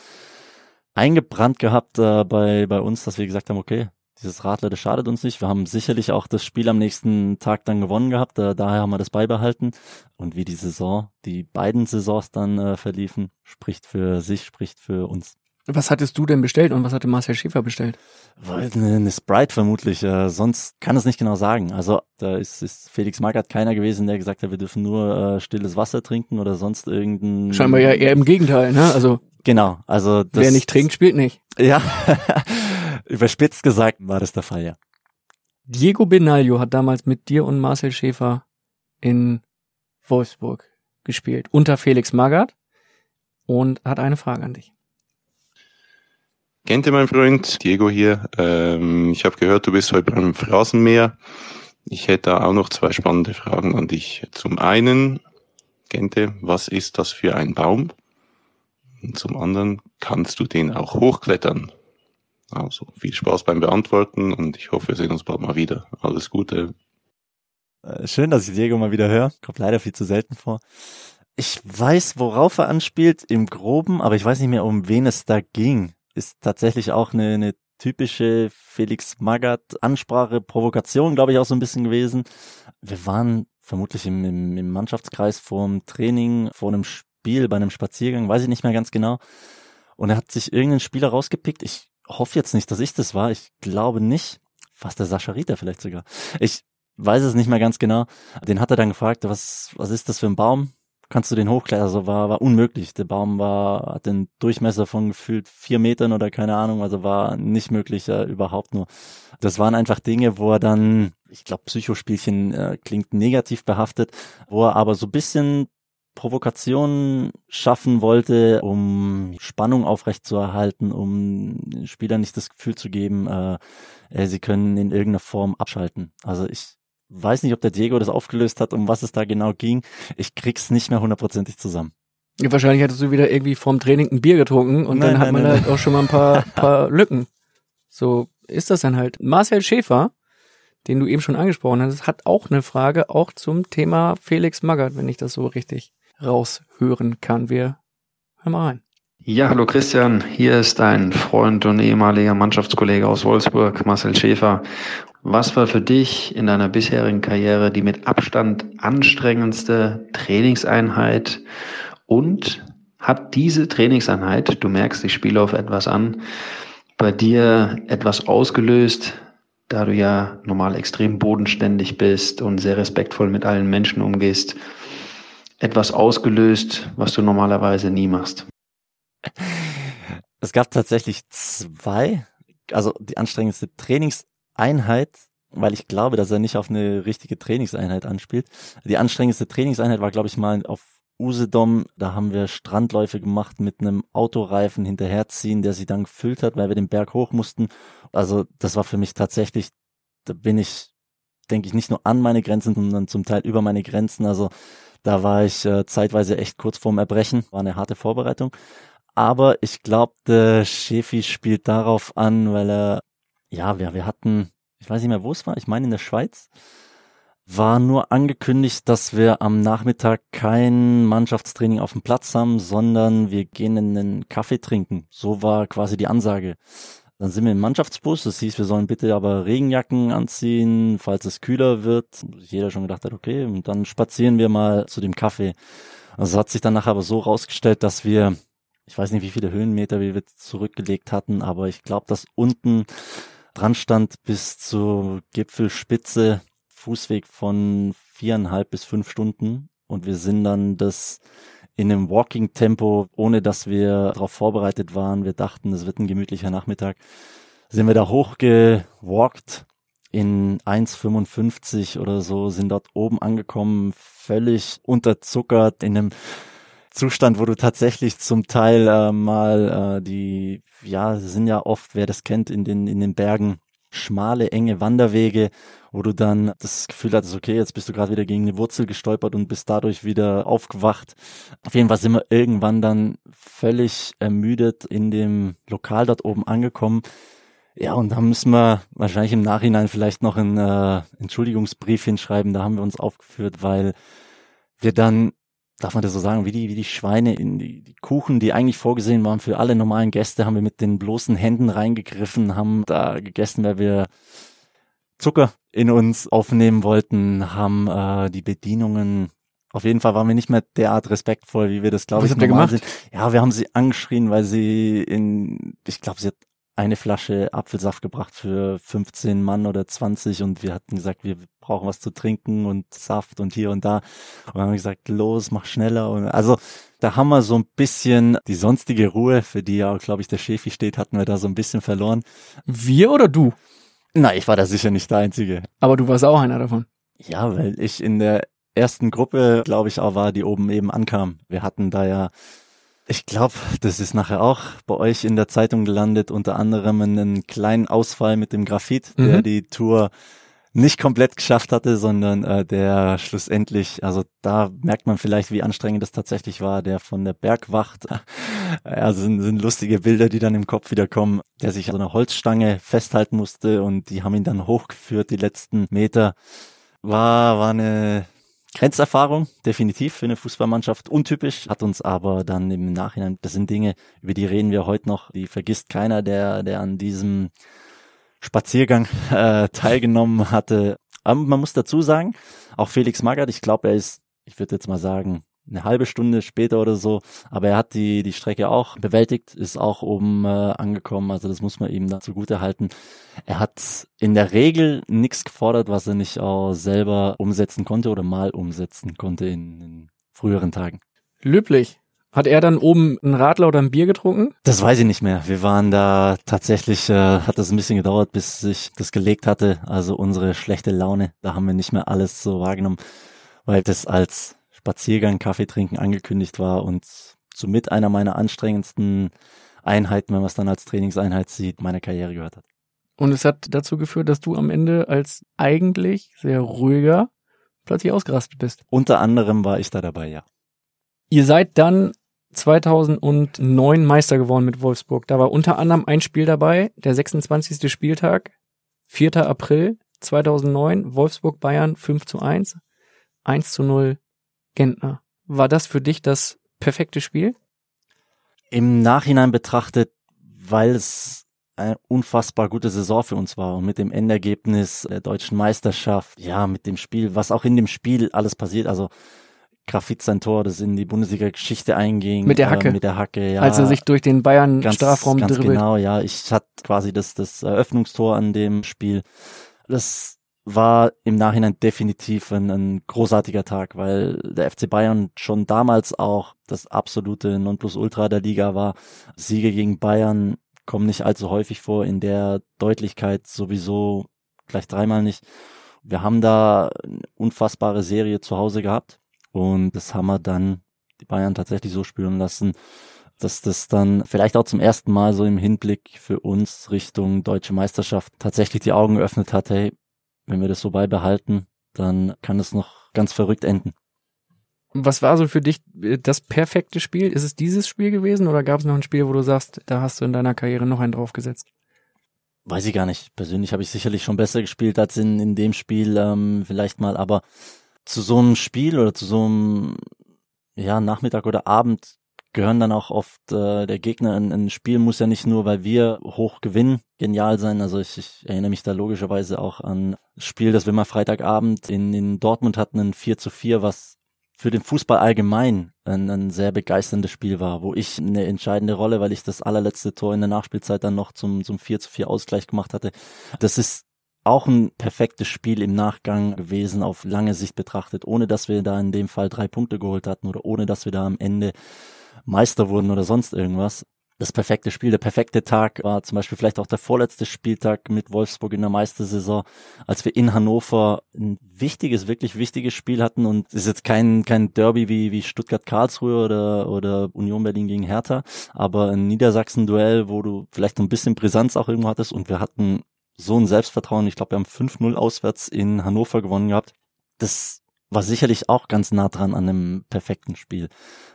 eingebrannt gehabt äh, bei, bei uns, dass wir gesagt haben, okay, dieses Radler, das schadet uns nicht. Wir haben sicherlich auch das Spiel am nächsten Tag dann gewonnen gehabt, da, daher haben wir das beibehalten. Und wie die Saison, die beiden Saisons dann äh, verliefen, spricht für sich, spricht für uns. Was hattest du denn bestellt und was hatte Marcel Schäfer bestellt? Eine, eine Sprite vermutlich, äh, sonst kann es nicht genau sagen. Also da ist, ist Felix Magath keiner gewesen, der gesagt hat, wir dürfen nur äh, stilles Wasser trinken oder sonst irgendein... Scheinbar ja eher im Gegenteil, ne? Also Genau, also das, wer nicht trinkt, spielt nicht. Ja, überspitzt gesagt war das der Fall, ja. Diego Benaglio hat damals mit dir und Marcel Schäfer in Wolfsburg gespielt, unter Felix Magath und hat eine Frage an dich. Kennt ihr mein Freund Diego hier? Ähm, ich habe gehört, du bist heute beim Phrasenmäher. Ich hätte auch noch zwei spannende Fragen an dich. Zum einen, Gente, was ist das für ein Baum? Und zum anderen, kannst du den auch hochklettern? Also viel Spaß beim Beantworten und ich hoffe, wir sehen uns bald mal wieder. Alles Gute. Äh, schön, dass ich Diego mal wieder höre. Kommt leider viel zu selten vor. Ich weiß, worauf er anspielt im Groben, aber ich weiß nicht mehr, um wen es da ging ist tatsächlich auch eine, eine typische Felix Magath Ansprache, Provokation, glaube ich, auch so ein bisschen gewesen. Wir waren vermutlich im, im, im Mannschaftskreis vor dem Training, vor einem Spiel, bei einem Spaziergang, weiß ich nicht mehr ganz genau. Und er hat sich irgendeinen Spieler rausgepickt. Ich hoffe jetzt nicht, dass ich das war. Ich glaube nicht. Fast der Sascha Rita vielleicht sogar. Ich weiß es nicht mehr ganz genau. Den hat er dann gefragt, was, was ist das für ein Baum? kannst du den hochklettern. Also war, war unmöglich. Der Baum war, hat den Durchmesser von gefühlt vier Metern oder keine Ahnung, also war nicht möglich äh, überhaupt nur. Das waren einfach Dinge, wo er dann, ich glaube, Psychospielchen äh, klingt negativ behaftet, wo er aber so bisschen Provokation schaffen wollte, um Spannung aufrechtzuerhalten, um den Spielern nicht das Gefühl zu geben, äh, äh sie können in irgendeiner Form abschalten. Also ich weiß nicht, ob der Diego das aufgelöst hat, um was es da genau ging. Ich krieg's nicht mehr hundertprozentig zusammen. Ja, wahrscheinlich hattest du wieder irgendwie vorm Training ein Bier getrunken und nein, dann hat man nein. halt auch schon mal ein paar, paar Lücken. So ist das dann halt. Marcel Schäfer, den du eben schon angesprochen hast, hat auch eine Frage, auch zum Thema Felix Magath, wenn ich das so richtig raushören kann. Wir hören mal rein. Ja, hallo Christian, hier ist dein Freund und ehemaliger Mannschaftskollege aus Wolfsburg, Marcel Schäfer. Was war für dich in deiner bisherigen Karriere die mit Abstand anstrengendste Trainingseinheit und hat diese Trainingseinheit, du merkst, ich spiele auf etwas an, bei dir etwas ausgelöst, da du ja normal extrem bodenständig bist und sehr respektvoll mit allen Menschen umgehst, etwas ausgelöst, was du normalerweise nie machst? Es gab tatsächlich zwei, also die anstrengendste Trainingseinheit, weil ich glaube, dass er nicht auf eine richtige Trainingseinheit anspielt. Die anstrengendste Trainingseinheit war, glaube ich, mal auf Usedom, da haben wir Strandläufe gemacht mit einem Autoreifen hinterherziehen, der sie dann gefüllt hat, weil wir den Berg hoch mussten. Also das war für mich tatsächlich, da bin ich, denke ich, nicht nur an meine Grenzen, sondern zum Teil über meine Grenzen. Also da war ich äh, zeitweise echt kurz vorm Erbrechen, war eine harte Vorbereitung. Aber ich glaube, der Schäfi spielt darauf an, weil er, ja, wir, wir hatten, ich weiß nicht mehr, wo es war, ich meine in der Schweiz, war nur angekündigt, dass wir am Nachmittag kein Mannschaftstraining auf dem Platz haben, sondern wir gehen in den Kaffee trinken. So war quasi die Ansage. Dann sind wir im Mannschaftsbus. Das hieß, wir sollen bitte aber Regenjacken anziehen, falls es kühler wird. Jeder schon gedacht hat, okay, und dann spazieren wir mal zu dem Kaffee. Also hat sich dann nachher aber so rausgestellt, dass wir ich weiß nicht, wie viele Höhenmeter wir zurückgelegt hatten, aber ich glaube, dass unten dran stand bis zur Gipfelspitze Fußweg von viereinhalb bis fünf Stunden und wir sind dann das in einem Walking-Tempo, ohne dass wir darauf vorbereitet waren. Wir dachten, es wird ein gemütlicher Nachmittag. Sind wir da hochgewalkt in 1,55 oder so, sind dort oben angekommen, völlig unterzuckert in einem Zustand, wo du tatsächlich zum Teil äh, mal äh, die, ja, sind ja oft, wer das kennt, in den, in den Bergen schmale, enge Wanderwege, wo du dann das Gefühl hattest, okay, jetzt bist du gerade wieder gegen eine Wurzel gestolpert und bist dadurch wieder aufgewacht. Auf jeden Fall sind wir irgendwann dann völlig ermüdet in dem Lokal dort oben angekommen. Ja, und da müssen wir wahrscheinlich im Nachhinein vielleicht noch einen äh, Entschuldigungsbrief hinschreiben. Da haben wir uns aufgeführt, weil wir dann darf man das so sagen, wie die, wie die Schweine in die, die Kuchen, die eigentlich vorgesehen waren für alle normalen Gäste, haben wir mit den bloßen Händen reingegriffen, haben da gegessen, weil wir Zucker in uns aufnehmen wollten, haben äh, die Bedienungen auf jeden Fall waren wir nicht mehr derart respektvoll, wie wir das, glaube ich, normal sind. Ja, wir haben sie angeschrien, weil sie in, ich glaube, sie hat eine Flasche Apfelsaft gebracht für 15 Mann oder 20 und wir hatten gesagt, wir brauchen was zu trinken und Saft und hier und da. Und haben gesagt, los, mach schneller. Und also da haben wir so ein bisschen die sonstige Ruhe, für die ja, glaube ich, der Chefi steht, hatten wir da so ein bisschen verloren. Wir oder du? Na, ich war da sicher nicht der Einzige. Aber du warst auch einer davon. Ja, weil ich in der ersten Gruppe, glaube ich, auch war, die oben eben ankam. Wir hatten da ja, ich glaube, das ist nachher auch bei euch in der Zeitung gelandet, unter anderem einen kleinen Ausfall mit dem Graphit, der Mhm. die Tour nicht komplett geschafft hatte, sondern äh, der schlussendlich, also da merkt man vielleicht, wie anstrengend das tatsächlich war, der von der Bergwacht, also sind, sind lustige Bilder, die dann im Kopf wieder kommen, der sich an einer Holzstange festhalten musste und die haben ihn dann hochgeführt, die letzten Meter. War, war eine Grenzerfahrung, definitiv für eine Fußballmannschaft. Untypisch, hat uns aber dann im Nachhinein, das sind Dinge, über die reden wir heute noch, die vergisst keiner, der, der an diesem Spaziergang äh, teilgenommen hatte. Aber man muss dazu sagen, auch Felix Magath, ich glaube, er ist, ich würde jetzt mal sagen, eine halbe Stunde später oder so, aber er hat die, die Strecke auch bewältigt, ist auch oben äh, angekommen, also das muss man ihm da zugute halten. Er hat in der Regel nichts gefordert, was er nicht auch selber umsetzen konnte oder mal umsetzen konnte in, in früheren Tagen. Löblich. Hat er dann oben einen Radler oder ein Bier getrunken? Das weiß ich nicht mehr. Wir waren da tatsächlich, äh, hat das ein bisschen gedauert, bis sich das gelegt hatte. Also unsere schlechte Laune, da haben wir nicht mehr alles so wahrgenommen, weil das als Spaziergang, Kaffee trinken angekündigt war und somit einer meiner anstrengendsten Einheiten, wenn man es dann als Trainingseinheit sieht, meiner Karriere gehört hat. Und es hat dazu geführt, dass du am Ende als eigentlich sehr ruhiger plötzlich ausgerastet bist. Unter anderem war ich da dabei, ja. Ihr seid dann 2009 Meister geworden mit Wolfsburg. Da war unter anderem ein Spiel dabei, der 26. Spieltag, 4. April 2009, Wolfsburg Bayern 5 zu 1, 1 zu 0 Gentner. War das für dich das perfekte Spiel? Im Nachhinein betrachtet, weil es eine unfassbar gute Saison für uns war und mit dem Endergebnis der deutschen Meisterschaft, ja, mit dem Spiel, was auch in dem Spiel alles passiert, also Grafit sein Tor, das in die Bundesliga-Geschichte einging. Mit der Hacke. Äh, mit der Hacke, ja. Als er sich durch den Bayern-Strafraum ganz dribbelt. genau, ja. Ich hatte quasi das, das Eröffnungstor an dem Spiel. Das war im Nachhinein definitiv ein, ein großartiger Tag, weil der FC Bayern schon damals auch das absolute Nonplusultra der Liga war. Siege gegen Bayern kommen nicht allzu häufig vor, in der Deutlichkeit sowieso gleich dreimal nicht. Wir haben da eine unfassbare Serie zu Hause gehabt und das haben wir dann die Bayern tatsächlich so spüren lassen, dass das dann vielleicht auch zum ersten Mal so im Hinblick für uns Richtung deutsche Meisterschaft tatsächlich die Augen geöffnet hat, hey, wenn wir das so beibehalten, dann kann es noch ganz verrückt enden. Was war so für dich äh, das perfekte Spiel? Ist es dieses Spiel gewesen oder gab es noch ein Spiel, wo du sagst, da hast du in deiner Karriere noch einen draufgesetzt? Weiß ich gar nicht. Persönlich habe ich sicherlich schon besser gespielt als in, in dem Spiel ähm, vielleicht mal, aber zu so einem Spiel oder zu so einem ja, Nachmittag oder Abend gehören dann auch oft äh, der Gegner. Ein, ein Spiel muss ja nicht nur, weil wir hoch gewinnen, genial sein. Also ich, ich erinnere mich da logischerweise auch an das Spiel, das wir mal Freitagabend in, in Dortmund hatten, ein 4 zu 4, was für den Fußball allgemein ein, ein sehr begeisterndes Spiel war, wo ich eine entscheidende Rolle, weil ich das allerletzte Tor in der Nachspielzeit dann noch zum, zum 4 zu 4 Ausgleich gemacht hatte. Das ist auch ein perfektes Spiel im Nachgang gewesen, auf lange Sicht betrachtet, ohne dass wir da in dem Fall drei Punkte geholt hatten oder ohne dass wir da am Ende Meister wurden oder sonst irgendwas. Das perfekte Spiel, der perfekte Tag war zum Beispiel vielleicht auch der vorletzte Spieltag mit Wolfsburg in der Meistersaison, als wir in Hannover ein wichtiges, wirklich wichtiges Spiel hatten und es ist jetzt kein, kein Derby wie, wie Stuttgart-Karlsruhe oder, oder Union Berlin gegen Hertha, aber ein Niedersachsen-Duell, wo du vielleicht ein bisschen Brisanz auch irgendwo hattest und wir hatten so ein Selbstvertrauen. Ich glaube, wir haben 5-0 auswärts in Hannover gewonnen gehabt. Das war sicherlich auch ganz nah dran an einem perfekten Spiel.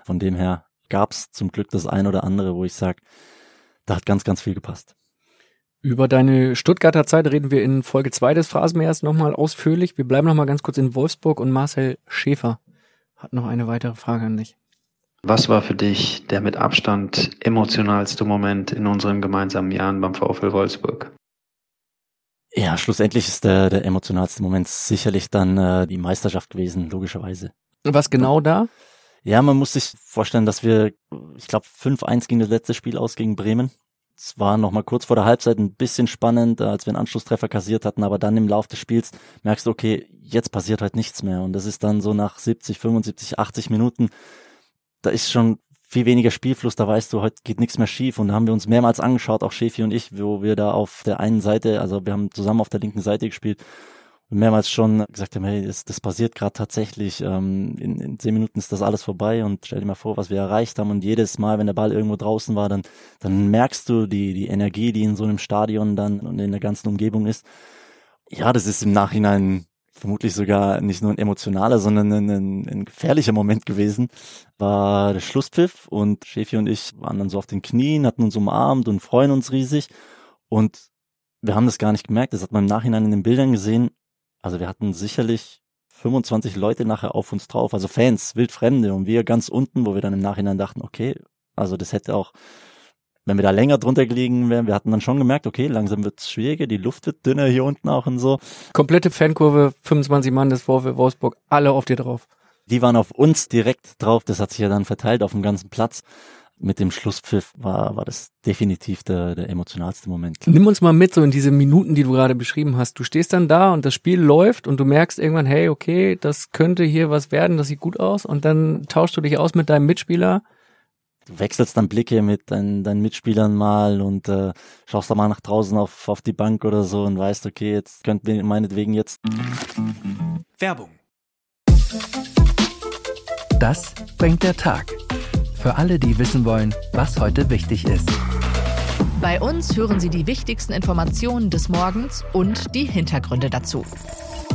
Von dem her gab es zum Glück das ein oder andere, wo ich sage, da hat ganz, ganz viel gepasst. Über deine Stuttgarter Zeit reden wir in Folge 2 des Phrasenmeers nochmal ausführlich. Wir bleiben nochmal ganz kurz in Wolfsburg und Marcel Schäfer hat noch eine weitere Frage an dich. Was war für dich der mit Abstand emotionalste Moment in unseren gemeinsamen Jahren beim VfL Wolfsburg? Ja, schlussendlich ist der, der emotionalste Moment sicherlich dann äh, die Meisterschaft gewesen, logischerweise. Was genau da? Ja, man muss sich vorstellen, dass wir, ich glaube, 5-1 ging das letzte Spiel aus gegen Bremen. Es war noch mal kurz vor der Halbzeit ein bisschen spannend, als wir einen Anschlusstreffer kassiert hatten, aber dann im Lauf des Spiels merkst du, okay, jetzt passiert halt nichts mehr. Und das ist dann so nach 70, 75, 80 Minuten, da ist schon viel weniger Spielfluss, da weißt du, heute geht nichts mehr schief. Und da haben wir uns mehrmals angeschaut, auch Schäfi und ich, wo wir da auf der einen Seite, also wir haben zusammen auf der linken Seite gespielt mehrmals schon gesagt haben, hey, das, das passiert gerade tatsächlich. Ähm, in, in zehn Minuten ist das alles vorbei und stell dir mal vor, was wir erreicht haben. Und jedes Mal, wenn der Ball irgendwo draußen war, dann, dann merkst du die, die Energie, die in so einem Stadion dann und in der ganzen Umgebung ist. Ja, das ist im Nachhinein vermutlich sogar nicht nur ein emotionaler, sondern ein, ein, ein gefährlicher Moment gewesen, war der Schlusspfiff und Schäfi und ich waren dann so auf den Knien, hatten uns umarmt und freuen uns riesig und wir haben das gar nicht gemerkt, das hat man im Nachhinein in den Bildern gesehen. Also wir hatten sicherlich 25 Leute nachher auf uns drauf, also Fans, Wildfremde und wir ganz unten, wo wir dann im Nachhinein dachten, okay, also das hätte auch wenn wir da länger drunter gelegen wären, wir hatten dann schon gemerkt, okay, langsam wird's schwieriger, die Luft wird dünner hier unten auch und so. Komplette Fankurve, 25 Mann des VfL Wolfsburg, alle auf dir drauf. Die waren auf uns direkt drauf, das hat sich ja dann verteilt auf dem ganzen Platz. Mit dem Schlusspfiff war, war das definitiv der, der emotionalste Moment. Nimm uns mal mit so in diese Minuten, die du gerade beschrieben hast. Du stehst dann da und das Spiel läuft und du merkst irgendwann, hey, okay, das könnte hier was werden, das sieht gut aus und dann tauschst du dich aus mit deinem Mitspieler du wechselst dann Blicke mit deinen, deinen Mitspielern mal und äh, schaust da mal nach draußen auf, auf die Bank oder so und weißt, okay, jetzt könnten wir meinetwegen jetzt. Werbung. Das bringt der Tag. Für alle, die wissen wollen, was heute wichtig ist. Bei uns hören Sie die wichtigsten Informationen des Morgens und die Hintergründe dazu.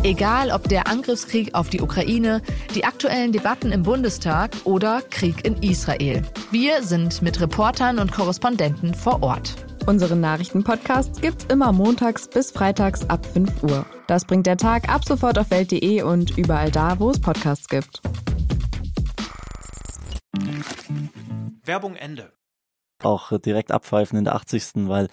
Egal ob der Angriffskrieg auf die Ukraine, die aktuellen Debatten im Bundestag oder Krieg in Israel. Wir sind mit Reportern und Korrespondenten vor Ort. Unseren Nachrichtenpodcast gibt's immer montags bis freitags ab 5 Uhr. Das bringt der Tag ab sofort auf welt.de und überall da, wo es Podcasts gibt. Werbung Ende. Auch direkt abpfeifen in der 80. weil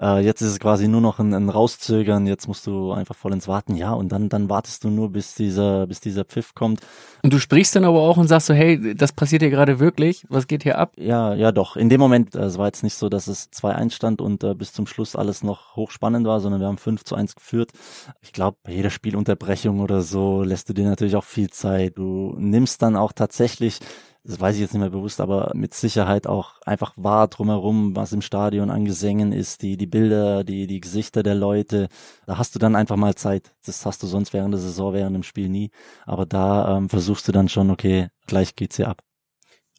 äh, jetzt ist es quasi nur noch ein, ein Rauszögern, jetzt musst du einfach voll ins Warten, ja, und dann, dann wartest du nur, bis dieser, bis dieser Pfiff kommt. Und du sprichst dann aber auch und sagst so, hey, das passiert hier gerade wirklich, was geht hier ab? Ja, ja doch. In dem Moment, äh, es war jetzt nicht so, dass es 2-1 stand und äh, bis zum Schluss alles noch hochspannend war, sondern wir haben 5 zu 1 geführt. Ich glaube, bei jeder Spielunterbrechung oder so lässt du dir natürlich auch viel Zeit. Du nimmst dann auch tatsächlich das weiß ich jetzt nicht mehr bewusst, aber mit Sicherheit auch einfach wahr drumherum, was im Stadion an Gesängen ist, die, die Bilder, die, die Gesichter der Leute. Da hast du dann einfach mal Zeit. Das hast du sonst während der Saison, während dem Spiel nie. Aber da ähm, versuchst du dann schon, okay, gleich geht's hier ab.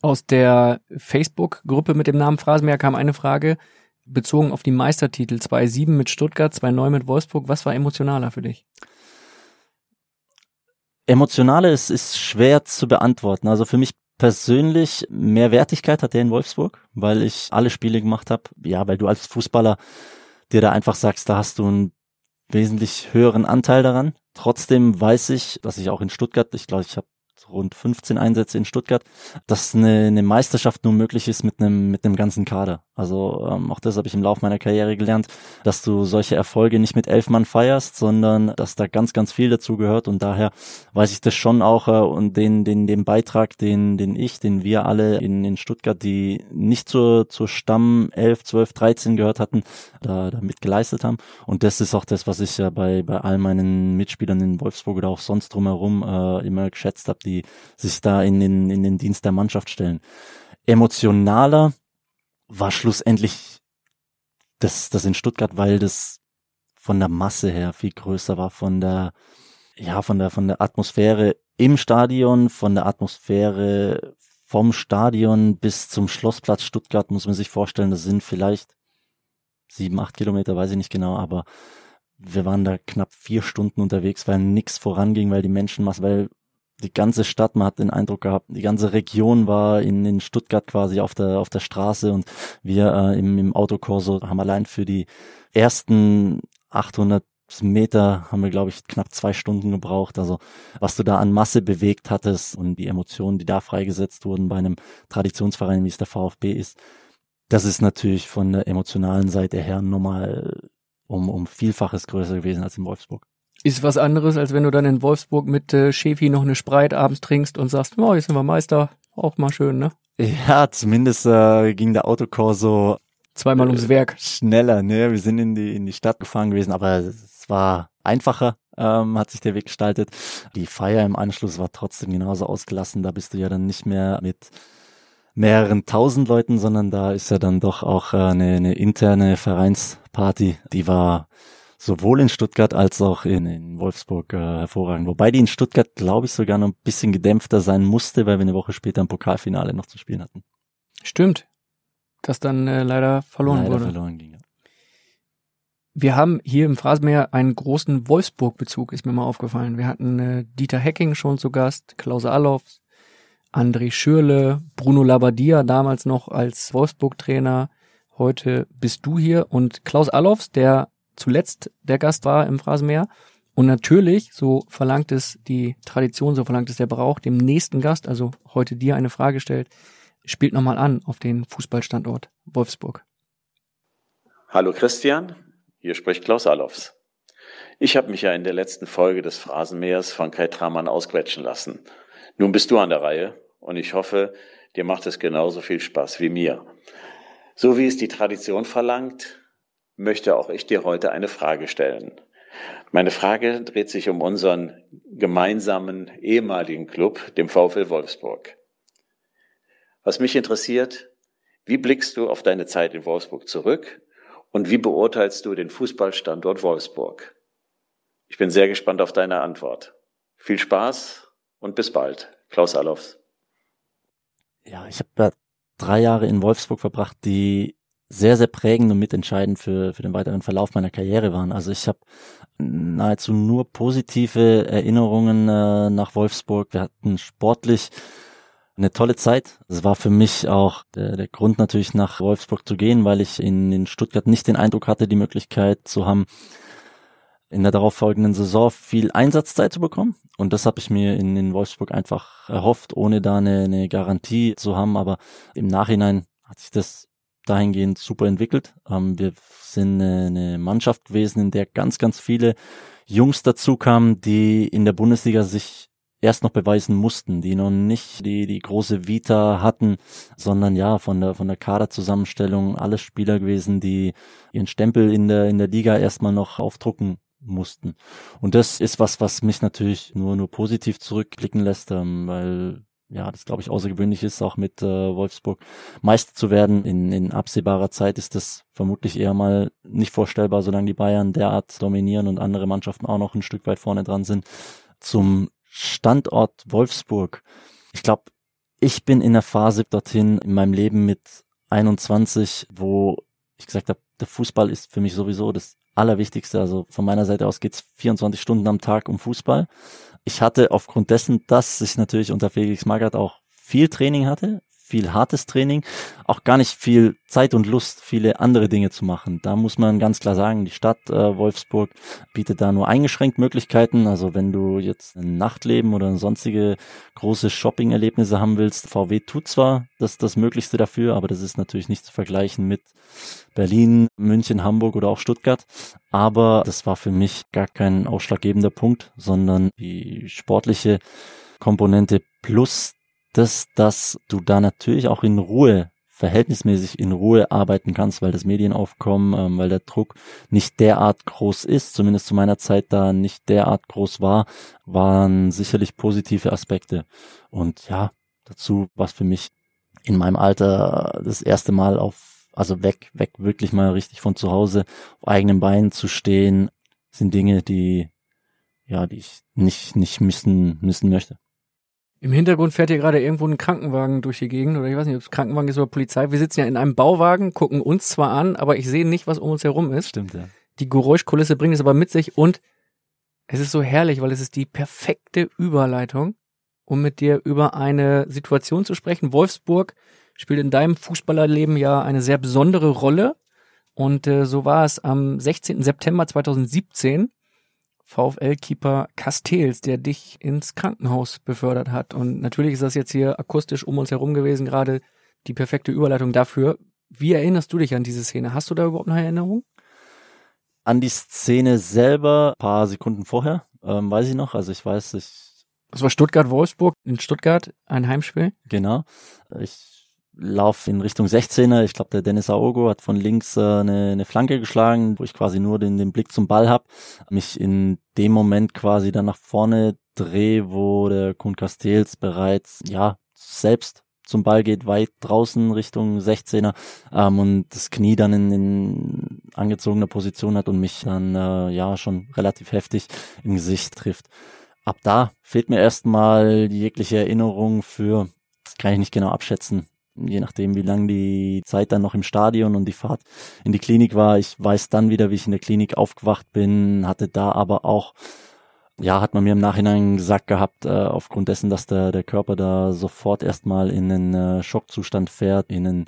Aus der Facebook-Gruppe mit dem Namen Phrasenmeer kam eine Frage, bezogen auf die Meistertitel 2-7 mit Stuttgart, 2-9 mit Wolfsburg. Was war emotionaler für dich? Emotionale ist, ist schwer zu beantworten. Also für mich persönlich mehr Wertigkeit hat der in Wolfsburg, weil ich alle Spiele gemacht habe. Ja, weil du als Fußballer dir da einfach sagst, da hast du einen wesentlich höheren Anteil daran. Trotzdem weiß ich, dass ich auch in Stuttgart, ich glaube, ich habe rund 15 Einsätze in Stuttgart, dass eine, eine Meisterschaft nur möglich ist mit einem mit einem ganzen Kader. Also ähm, auch das habe ich im Laufe meiner Karriere gelernt, dass du solche Erfolge nicht mit elf Mann feierst, sondern dass da ganz ganz viel dazu gehört und daher weiß ich das schon auch äh, und den den den Beitrag, den den ich, den wir alle in in Stuttgart, die nicht zur zur Stamm 11, 12, 13 gehört hatten, da, da mit geleistet haben und das ist auch das, was ich ja bei bei all meinen Mitspielern in Wolfsburg oder auch sonst drumherum äh, immer geschätzt habe, die sich da in den, in den Dienst der Mannschaft stellen. Emotionaler war schlussendlich das, das in Stuttgart, weil das von der Masse her viel größer war, von der, ja, von der, von der Atmosphäre im Stadion, von der Atmosphäre vom Stadion bis zum Schlossplatz Stuttgart muss man sich vorstellen, das sind vielleicht sieben, acht Kilometer, weiß ich nicht genau, aber wir waren da knapp vier Stunden unterwegs, weil nichts voranging, weil die Menschenmasse, weil die ganze Stadt, man hat den Eindruck gehabt, die ganze Region war in, in Stuttgart quasi auf der, auf der Straße und wir äh, im, im Autokorso haben allein für die ersten 800 Meter haben wir, glaube ich, knapp zwei Stunden gebraucht. Also was du da an Masse bewegt hattest und die Emotionen, die da freigesetzt wurden bei einem Traditionsverein, wie es der VfB ist, das ist natürlich von der emotionalen Seite her nochmal um, um Vielfaches größer gewesen als in Wolfsburg. Ist was anderes, als wenn du dann in Wolfsburg mit äh, Schäfi noch eine Spreit abends trinkst und sagst, oh, jetzt sind wir Meister. Auch mal schön, ne? Ja, zumindest äh, ging der Autokorso zweimal ums Werk. Schneller, ne? Wir sind in die, in die Stadt gefahren gewesen, aber es war einfacher, ähm, hat sich der Weg gestaltet. Die Feier im Anschluss war trotzdem genauso ausgelassen. Da bist du ja dann nicht mehr mit mehreren tausend Leuten, sondern da ist ja dann doch auch äh, eine, eine interne Vereinsparty, die war sowohl in Stuttgart als auch in, in Wolfsburg äh, hervorragend. Wobei die in Stuttgart, glaube ich, sogar noch ein bisschen gedämpfter sein musste, weil wir eine Woche später ein Pokalfinale noch zu spielen hatten. Stimmt. Das dann äh, leider verloren leider wurde. verloren ging, ja. Wir haben hier im Phrasenmeer einen großen Wolfsburg-Bezug, ist mir mal aufgefallen. Wir hatten äh, Dieter Hecking schon zu Gast, Klaus Allofs, André Schürle, Bruno Labbadia damals noch als Wolfsburg-Trainer. Heute bist du hier und Klaus Allofs, der zuletzt der Gast war im Phrasenmeer. Und natürlich, so verlangt es die Tradition, so verlangt es der Brauch, dem nächsten Gast, also heute dir eine Frage stellt, spielt nochmal an auf den Fußballstandort Wolfsburg. Hallo Christian, hier spricht Klaus Allofs. Ich habe mich ja in der letzten Folge des Phrasenmeers von Kai Tramann ausquetschen lassen. Nun bist du an der Reihe und ich hoffe, dir macht es genauso viel Spaß wie mir. So wie es die Tradition verlangt, möchte auch ich dir heute eine Frage stellen. Meine Frage dreht sich um unseren gemeinsamen ehemaligen Club, dem VfL Wolfsburg. Was mich interessiert, wie blickst du auf deine Zeit in Wolfsburg zurück und wie beurteilst du den Fußballstandort Wolfsburg? Ich bin sehr gespannt auf deine Antwort. Viel Spaß und bis bald. Klaus Allofs. Ja, ich habe drei Jahre in Wolfsburg verbracht, die sehr, sehr prägend und mitentscheidend für, für den weiteren Verlauf meiner Karriere waren. Also ich habe nahezu nur positive Erinnerungen äh, nach Wolfsburg. Wir hatten sportlich eine tolle Zeit. Es war für mich auch der, der Grund natürlich nach Wolfsburg zu gehen, weil ich in, in Stuttgart nicht den Eindruck hatte, die Möglichkeit zu haben, in der darauffolgenden Saison viel Einsatzzeit zu bekommen. Und das habe ich mir in, in Wolfsburg einfach erhofft, ohne da eine, eine Garantie zu haben. Aber im Nachhinein hat sich das dahingehend super entwickelt. Ähm, wir sind eine, Mannschaft gewesen, in der ganz, ganz viele Jungs dazu kamen, die in der Bundesliga sich erst noch beweisen mussten, die noch nicht die, die große Vita hatten, sondern ja, von der, von der Kaderzusammenstellung alles Spieler gewesen, die ihren Stempel in der, in der Liga erstmal noch aufdrucken mussten. Und das ist was, was mich natürlich nur, nur positiv zurückblicken lässt, ähm, weil ja, das glaube ich außergewöhnlich ist, auch mit äh, Wolfsburg Meister zu werden. In, in absehbarer Zeit ist das vermutlich eher mal nicht vorstellbar, solange die Bayern derart dominieren und andere Mannschaften auch noch ein Stück weit vorne dran sind. Zum Standort Wolfsburg. Ich glaube, ich bin in der Phase dorthin in meinem Leben mit 21, wo ich gesagt habe, der Fußball ist für mich sowieso das Allerwichtigste. Also von meiner Seite aus geht's 24 Stunden am Tag um Fußball ich hatte aufgrund dessen, dass ich natürlich unter Felix Magath auch viel Training hatte, viel hartes Training, auch gar nicht viel Zeit und Lust, viele andere Dinge zu machen. Da muss man ganz klar sagen, die Stadt äh, Wolfsburg bietet da nur eingeschränkt Möglichkeiten. Also wenn du jetzt ein Nachtleben oder sonstige große Shopping-Erlebnisse haben willst, VW tut zwar das, das Möglichste dafür, aber das ist natürlich nicht zu vergleichen mit Berlin, München, Hamburg oder auch Stuttgart. Aber das war für mich gar kein ausschlaggebender Punkt, sondern die sportliche Komponente plus das, dass du da natürlich auch in Ruhe verhältnismäßig in Ruhe arbeiten kannst, weil das Medienaufkommen, ähm, weil der Druck nicht derart groß ist, zumindest zu meiner Zeit da nicht derart groß war, waren sicherlich positive Aspekte. Und ja, dazu was für mich in meinem Alter das erste Mal auf, also weg, weg wirklich mal richtig von zu Hause auf eigenen Beinen zu stehen, sind Dinge, die, ja, die ich nicht, nicht missen, missen möchte. Im Hintergrund fährt hier gerade irgendwo ein Krankenwagen durch die Gegend oder ich weiß nicht, ob es Krankenwagen ist oder Polizei. Wir sitzen ja in einem Bauwagen, gucken uns zwar an, aber ich sehe nicht, was um uns herum ist. Stimmt, ja. Die Geräuschkulisse bringt es aber mit sich und es ist so herrlich, weil es ist die perfekte Überleitung, um mit dir über eine Situation zu sprechen. Wolfsburg spielt in deinem Fußballerleben ja eine sehr besondere Rolle und äh, so war es am 16. September 2017 VfL-Keeper Castells, der dich ins Krankenhaus befördert hat. Und natürlich ist das jetzt hier akustisch um uns herum gewesen, gerade die perfekte Überleitung dafür. Wie erinnerst du dich an diese Szene? Hast du da überhaupt eine Erinnerung? An die Szene selber, paar Sekunden vorher, ähm, weiß ich noch. Also ich weiß, ich. Das war Stuttgart-Wolfsburg in Stuttgart, ein Heimspiel. Genau. Ich laufe in Richtung 16er. Ich glaube, der Dennis Aogo hat von links äh, eine, eine Flanke geschlagen, wo ich quasi nur den, den Blick zum Ball habe. Mich in dem Moment quasi dann nach vorne drehe, wo der Kun Castells bereits, ja, selbst zum Ball geht, weit draußen Richtung 16er ähm, und das Knie dann in, in angezogener Position hat und mich dann äh, ja schon relativ heftig im Gesicht trifft. Ab da fehlt mir erstmal jegliche Erinnerung für, das kann ich nicht genau abschätzen, je nachdem, wie lang die Zeit dann noch im Stadion und die Fahrt in die Klinik war. Ich weiß dann wieder, wie ich in der Klinik aufgewacht bin, hatte da aber auch ja, hat man mir im Nachhinein gesagt gehabt, äh, aufgrund dessen, dass der, der Körper da sofort erstmal in einen äh, Schockzustand fährt, in einen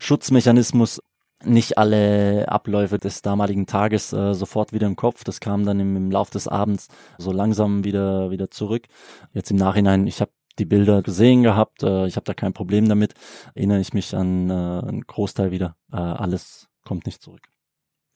Schutzmechanismus, nicht alle Abläufe des damaligen Tages äh, sofort wieder im Kopf. Das kam dann im, im Lauf des Abends so langsam wieder wieder zurück. Jetzt im Nachhinein, ich habe die Bilder gesehen gehabt, äh, ich habe da kein Problem damit. Erinnere ich mich an äh, einen Großteil wieder. Äh, alles kommt nicht zurück.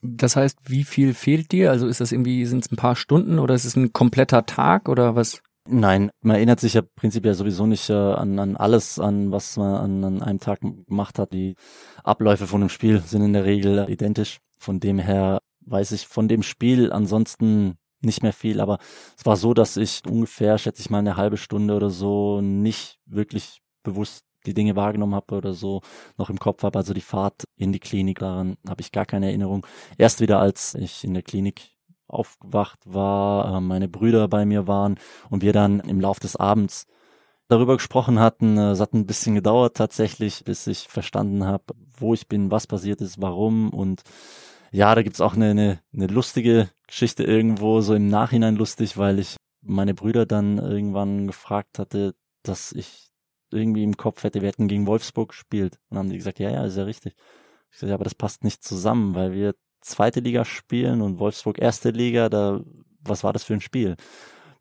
Das heißt, wie viel fehlt dir? Also ist das irgendwie, sind es ein paar Stunden oder ist es ein kompletter Tag oder was? Nein, man erinnert sich ja prinzipiell sowieso nicht äh, an, an alles, an was man an, an einem Tag gemacht hat. Die Abläufe von dem Spiel sind in der Regel identisch. Von dem her weiß ich von dem Spiel ansonsten nicht mehr viel, aber es war so, dass ich ungefähr, schätze ich mal, eine halbe Stunde oder so nicht wirklich bewusst die Dinge wahrgenommen habe oder so noch im Kopf habe. Also die Fahrt in die Klinik, daran habe ich gar keine Erinnerung. Erst wieder, als ich in der Klinik aufgewacht war, äh, meine Brüder bei mir waren und wir dann im Lauf des Abends darüber gesprochen hatten. Äh, es hat ein bisschen gedauert tatsächlich, bis ich verstanden habe, wo ich bin, was passiert ist, warum und ja, da gibt's auch eine, eine, eine lustige Geschichte irgendwo, so im Nachhinein lustig, weil ich meine Brüder dann irgendwann gefragt hatte, dass ich irgendwie im Kopf hätte, wir hätten gegen Wolfsburg gespielt. Und haben die gesagt, ja, ja, ist ja richtig. Ich sage, ja, aber das passt nicht zusammen, weil wir zweite Liga spielen und Wolfsburg erste Liga, da, was war das für ein Spiel?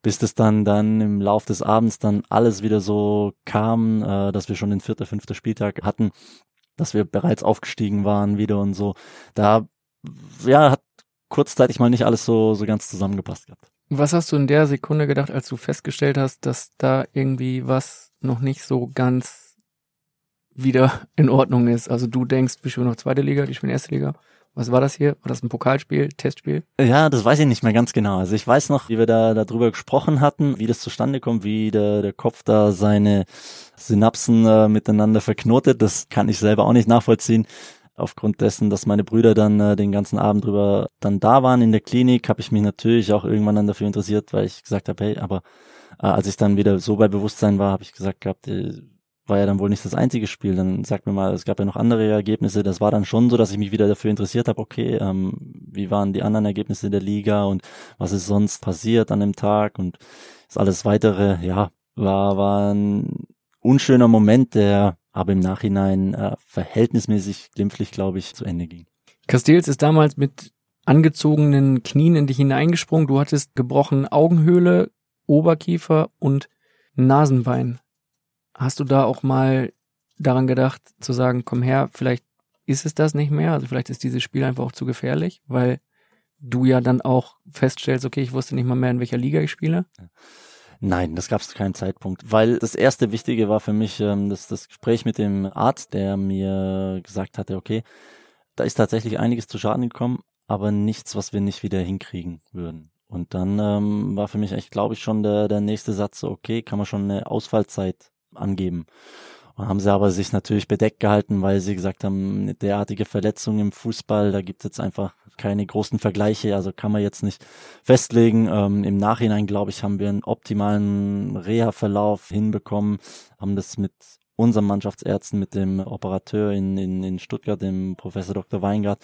Bis das dann, dann im Lauf des Abends dann alles wieder so kam, äh, dass wir schon den vierten, fünften Spieltag hatten, dass wir bereits aufgestiegen waren wieder und so. Da, ja, hat kurzzeitig mal nicht alles so, so ganz zusammengepasst gehabt. Was hast du in der Sekunde gedacht, als du festgestellt hast, dass da irgendwie was noch nicht so ganz wieder in Ordnung ist. Also du denkst, wir spielen noch zweite Liga, die spielen erste Liga. Was war das hier? War das ein Pokalspiel, Testspiel? Ja, das weiß ich nicht mehr ganz genau. Also ich weiß noch, wie wir da darüber gesprochen hatten, wie das zustande kommt, wie der, der Kopf da seine Synapsen äh, miteinander verknotet. Das kann ich selber auch nicht nachvollziehen. Aufgrund dessen, dass meine Brüder dann äh, den ganzen Abend drüber dann da waren in der Klinik, habe ich mich natürlich auch irgendwann dann dafür interessiert, weil ich gesagt habe, hey, aber äh, als ich dann wieder so bei Bewusstsein war, habe ich gesagt gehabt, äh, war ja dann wohl nicht das einzige Spiel. Dann sag mir mal, es gab ja noch andere Ergebnisse. Das war dann schon so, dass ich mich wieder dafür interessiert habe, okay, ähm, wie waren die anderen Ergebnisse der Liga und was ist sonst passiert an dem Tag und das alles weitere, ja, war, war ein unschöner Moment, der aber im Nachhinein äh, verhältnismäßig glimpflich, glaube ich, zu Ende ging. Castells ist damals mit angezogenen Knien in dich hineingesprungen. Du hattest gebrochen Augenhöhle, Oberkiefer und Nasenbein. Hast du da auch mal daran gedacht zu sagen, komm her, vielleicht ist es das nicht mehr, also vielleicht ist dieses Spiel einfach auch zu gefährlich, weil du ja dann auch feststellst, okay, ich wusste nicht mal mehr, in welcher Liga ich spiele? Nein, das gab es keinen Zeitpunkt, weil das erste Wichtige war für mich ähm, das, das Gespräch mit dem Arzt, der mir gesagt hatte, okay, da ist tatsächlich einiges zu Schaden gekommen, aber nichts, was wir nicht wieder hinkriegen würden. Und dann ähm, war für mich echt, glaube ich, schon der, der nächste Satz okay, kann man schon eine Ausfallzeit angeben. Und haben sie aber sich natürlich bedeckt gehalten, weil sie gesagt haben, eine derartige Verletzung im Fußball, da gibt es jetzt einfach keine großen Vergleiche, also kann man jetzt nicht festlegen. Ähm, Im Nachhinein, glaube ich, haben wir einen optimalen Reha-Verlauf hinbekommen, haben das mit unseren Mannschaftsärzten, mit dem Operateur in, in, in Stuttgart, dem Professor Dr. Weingart,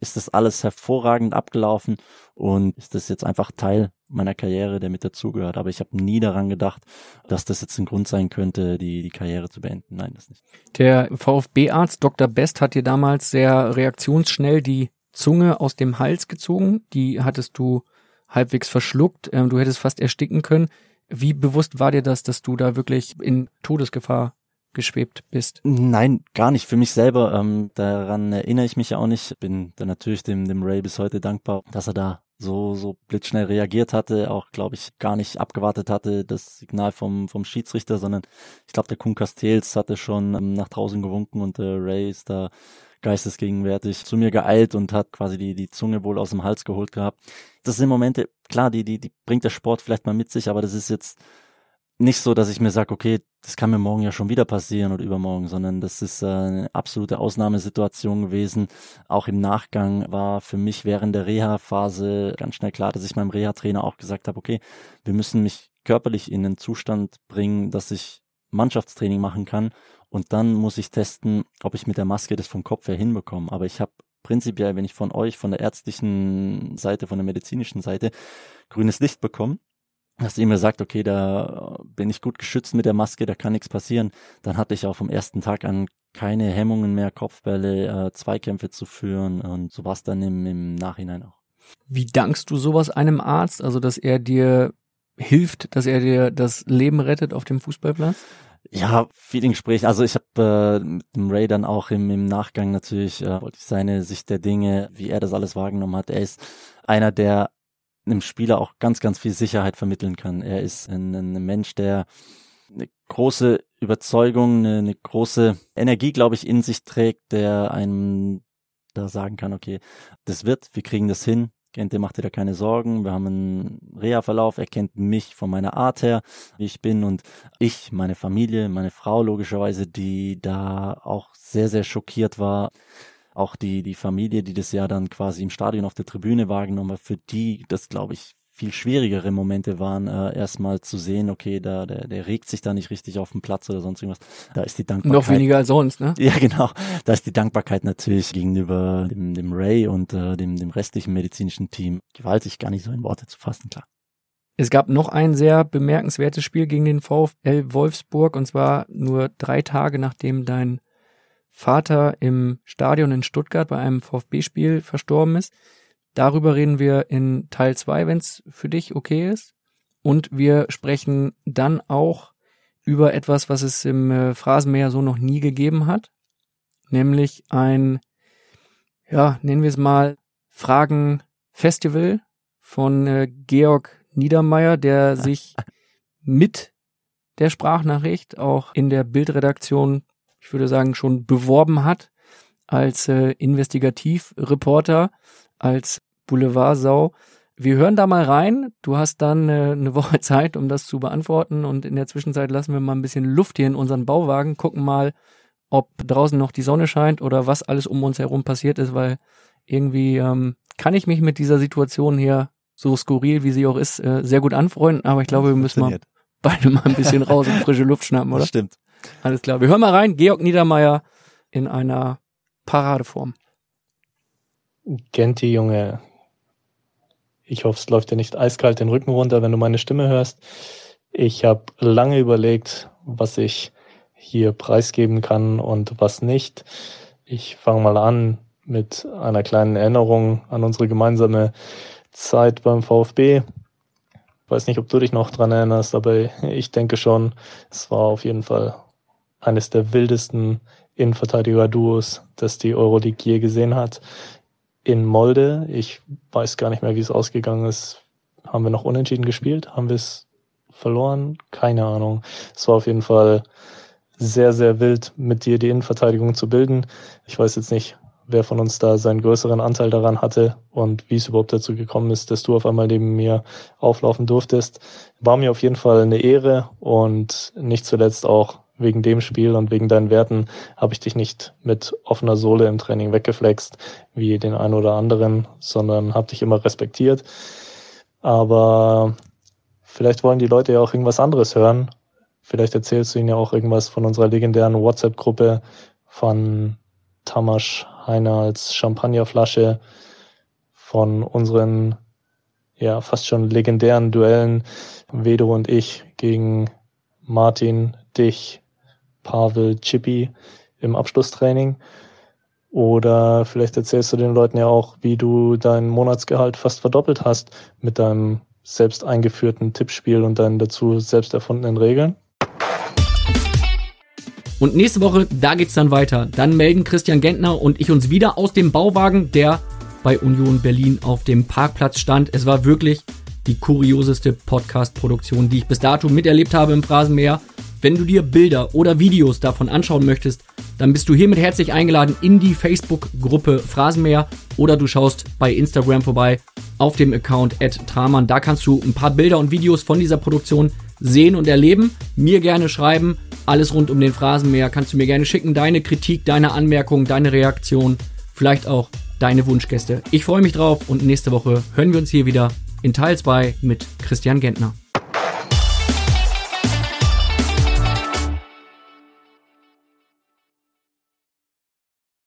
ist das alles hervorragend abgelaufen und ist das jetzt einfach Teil meiner Karriere, der mit dazugehört. Aber ich habe nie daran gedacht, dass das jetzt ein Grund sein könnte, die, die Karriere zu beenden. Nein, das nicht. Der VfB-Arzt Dr. Best hat dir damals sehr reaktionsschnell die Zunge aus dem Hals gezogen. Die hattest du halbwegs verschluckt. Ähm, du hättest fast ersticken können. Wie bewusst war dir das, dass du da wirklich in Todesgefahr geschwebt bist? Nein, gar nicht. Für mich selber, ähm, daran erinnere ich mich ja auch nicht. Bin da natürlich dem, dem Ray bis heute dankbar, dass er da so, so blitzschnell reagiert hatte, auch, glaube ich, gar nicht abgewartet hatte, das Signal vom, vom Schiedsrichter, sondern ich glaube, der Kuhn Castells hatte schon ähm, nach draußen gewunken und der Ray ist da geistesgegenwärtig zu mir geeilt und hat quasi die, die Zunge wohl aus dem Hals geholt gehabt. Das sind Momente, klar, die, die, die bringt der Sport vielleicht mal mit sich, aber das ist jetzt nicht so, dass ich mir sage, okay, das kann mir morgen ja schon wieder passieren oder übermorgen, sondern das ist äh, eine absolute Ausnahmesituation gewesen. Auch im Nachgang war für mich während der Reha-Phase ganz schnell klar, dass ich meinem Reha-Trainer auch gesagt habe, okay, wir müssen mich körperlich in den Zustand bringen, dass ich Mannschaftstraining machen kann und dann muss ich testen, ob ich mit der Maske das vom Kopf her hinbekomme. Aber ich habe prinzipiell, wenn ich von euch, von der ärztlichen Seite, von der medizinischen Seite grünes Licht bekomme, dass ihr mir sagt, okay, da bin ich gut geschützt mit der Maske, da kann nichts passieren, dann hatte ich auch vom ersten Tag an keine Hemmungen mehr, Kopfbälle, äh, Zweikämpfe zu führen und so war es dann im, im Nachhinein auch. Wie dankst du sowas einem Arzt, also dass er dir hilft, dass er dir das Leben rettet auf dem Fußballplatz? Ja, vielen Gesprächen. Also ich habe äh, mit dem Ray dann auch im, im Nachgang natürlich äh, seine Sicht der Dinge, wie er das alles wahrgenommen hat. Er ist einer, der einem Spieler auch ganz, ganz viel Sicherheit vermitteln kann. Er ist ein, ein Mensch, der eine große Überzeugung, eine, eine große Energie, glaube ich, in sich trägt, der einem da sagen kann, okay, das wird, wir kriegen das hin. Gente, macht dir da keine Sorgen. Wir haben einen Reha-Verlauf. Er kennt mich von meiner Art her, wie ich bin und ich, meine Familie, meine Frau logischerweise, die da auch sehr, sehr schockiert war auch die, die Familie, die das ja dann quasi im Stadion auf der Tribüne wahrgenommen hat, für die das, glaube ich, viel schwierigere Momente waren, äh, erstmal zu sehen, okay, da, der, der regt sich da nicht richtig auf dem Platz oder sonst irgendwas. Da ist die Dankbarkeit. Noch weniger als sonst, ne? Ja, genau. Da ist die Dankbarkeit natürlich gegenüber dem, dem Ray und äh, dem, dem restlichen medizinischen Team gewaltig gar nicht so in Worte zu fassen, klar. Es gab noch ein sehr bemerkenswertes Spiel gegen den VfL Wolfsburg und zwar nur drei Tage nachdem dein Vater im Stadion in Stuttgart bei einem VfB-Spiel verstorben ist. Darüber reden wir in Teil 2, wenn es für dich okay ist. Und wir sprechen dann auch über etwas, was es im äh, Phrasenmäher so noch nie gegeben hat. Nämlich ein, ja, nennen wir es mal Fragen-Festival von äh, Georg Niedermeyer, der sich mit der Sprachnachricht auch in der Bildredaktion ich würde sagen, schon beworben hat als äh, Investigativreporter, als Boulevardsau. Wir hören da mal rein. Du hast dann äh, eine Woche Zeit, um das zu beantworten. Und in der Zwischenzeit lassen wir mal ein bisschen Luft hier in unseren Bauwagen, gucken mal, ob draußen noch die Sonne scheint oder was alles um uns herum passiert ist, weil irgendwie ähm, kann ich mich mit dieser Situation hier, so skurril wie sie auch ist, äh, sehr gut anfreunden. Aber ich glaube, wir müssen mal beide mal ein bisschen raus und frische Luft schnappen, oder? Das stimmt. Alles klar. Wir hören mal rein. Georg Niedermeyer in einer Paradeform. Genti, Junge. Ich hoffe, es läuft dir nicht eiskalt den Rücken runter, wenn du meine Stimme hörst. Ich habe lange überlegt, was ich hier preisgeben kann und was nicht. Ich fange mal an mit einer kleinen Erinnerung an unsere gemeinsame Zeit beim VfB. Ich weiß nicht, ob du dich noch dran erinnerst, aber ich denke schon, es war auf jeden Fall eines der wildesten Innenverteidiger-Duos, das die Euroleague je gesehen hat. In Molde, ich weiß gar nicht mehr, wie es ausgegangen ist. Haben wir noch unentschieden gespielt? Haben wir es verloren? Keine Ahnung. Es war auf jeden Fall sehr, sehr wild, mit dir die Innenverteidigung zu bilden. Ich weiß jetzt nicht, wer von uns da seinen größeren Anteil daran hatte und wie es überhaupt dazu gekommen ist, dass du auf einmal neben mir auflaufen durftest. War mir auf jeden Fall eine Ehre und nicht zuletzt auch wegen dem Spiel und wegen deinen Werten habe ich dich nicht mit offener Sohle im Training weggeflext, wie den einen oder anderen, sondern habe dich immer respektiert. Aber vielleicht wollen die Leute ja auch irgendwas anderes hören. Vielleicht erzählst du ihnen ja auch irgendwas von unserer legendären WhatsApp-Gruppe von Tamasch Heiner als Champagnerflasche, von unseren ja fast schon legendären Duellen Vedo und ich gegen Martin, dich, Pavel Chippy im Abschlusstraining. Oder vielleicht erzählst du den Leuten ja auch, wie du dein Monatsgehalt fast verdoppelt hast mit deinem selbst eingeführten Tippspiel und deinen dazu selbst erfundenen Regeln. Und nächste Woche, da geht's dann weiter. Dann melden Christian Gentner und ich uns wieder aus dem Bauwagen, der bei Union Berlin auf dem Parkplatz stand. Es war wirklich die kurioseste Podcast-Produktion, die ich bis dato miterlebt habe im Phrasenmäher. Wenn du dir Bilder oder Videos davon anschauen möchtest, dann bist du hiermit herzlich eingeladen in die Facebook-Gruppe Phrasenmäher oder du schaust bei Instagram vorbei auf dem Account @traman. Da kannst du ein paar Bilder und Videos von dieser Produktion sehen und erleben. Mir gerne schreiben. Alles rund um den Phrasenmäher kannst du mir gerne schicken. Deine Kritik, deine Anmerkungen, deine Reaktion, vielleicht auch deine Wunschgäste. Ich freue mich drauf und nächste Woche hören wir uns hier wieder in Teil 2 mit Christian Gentner.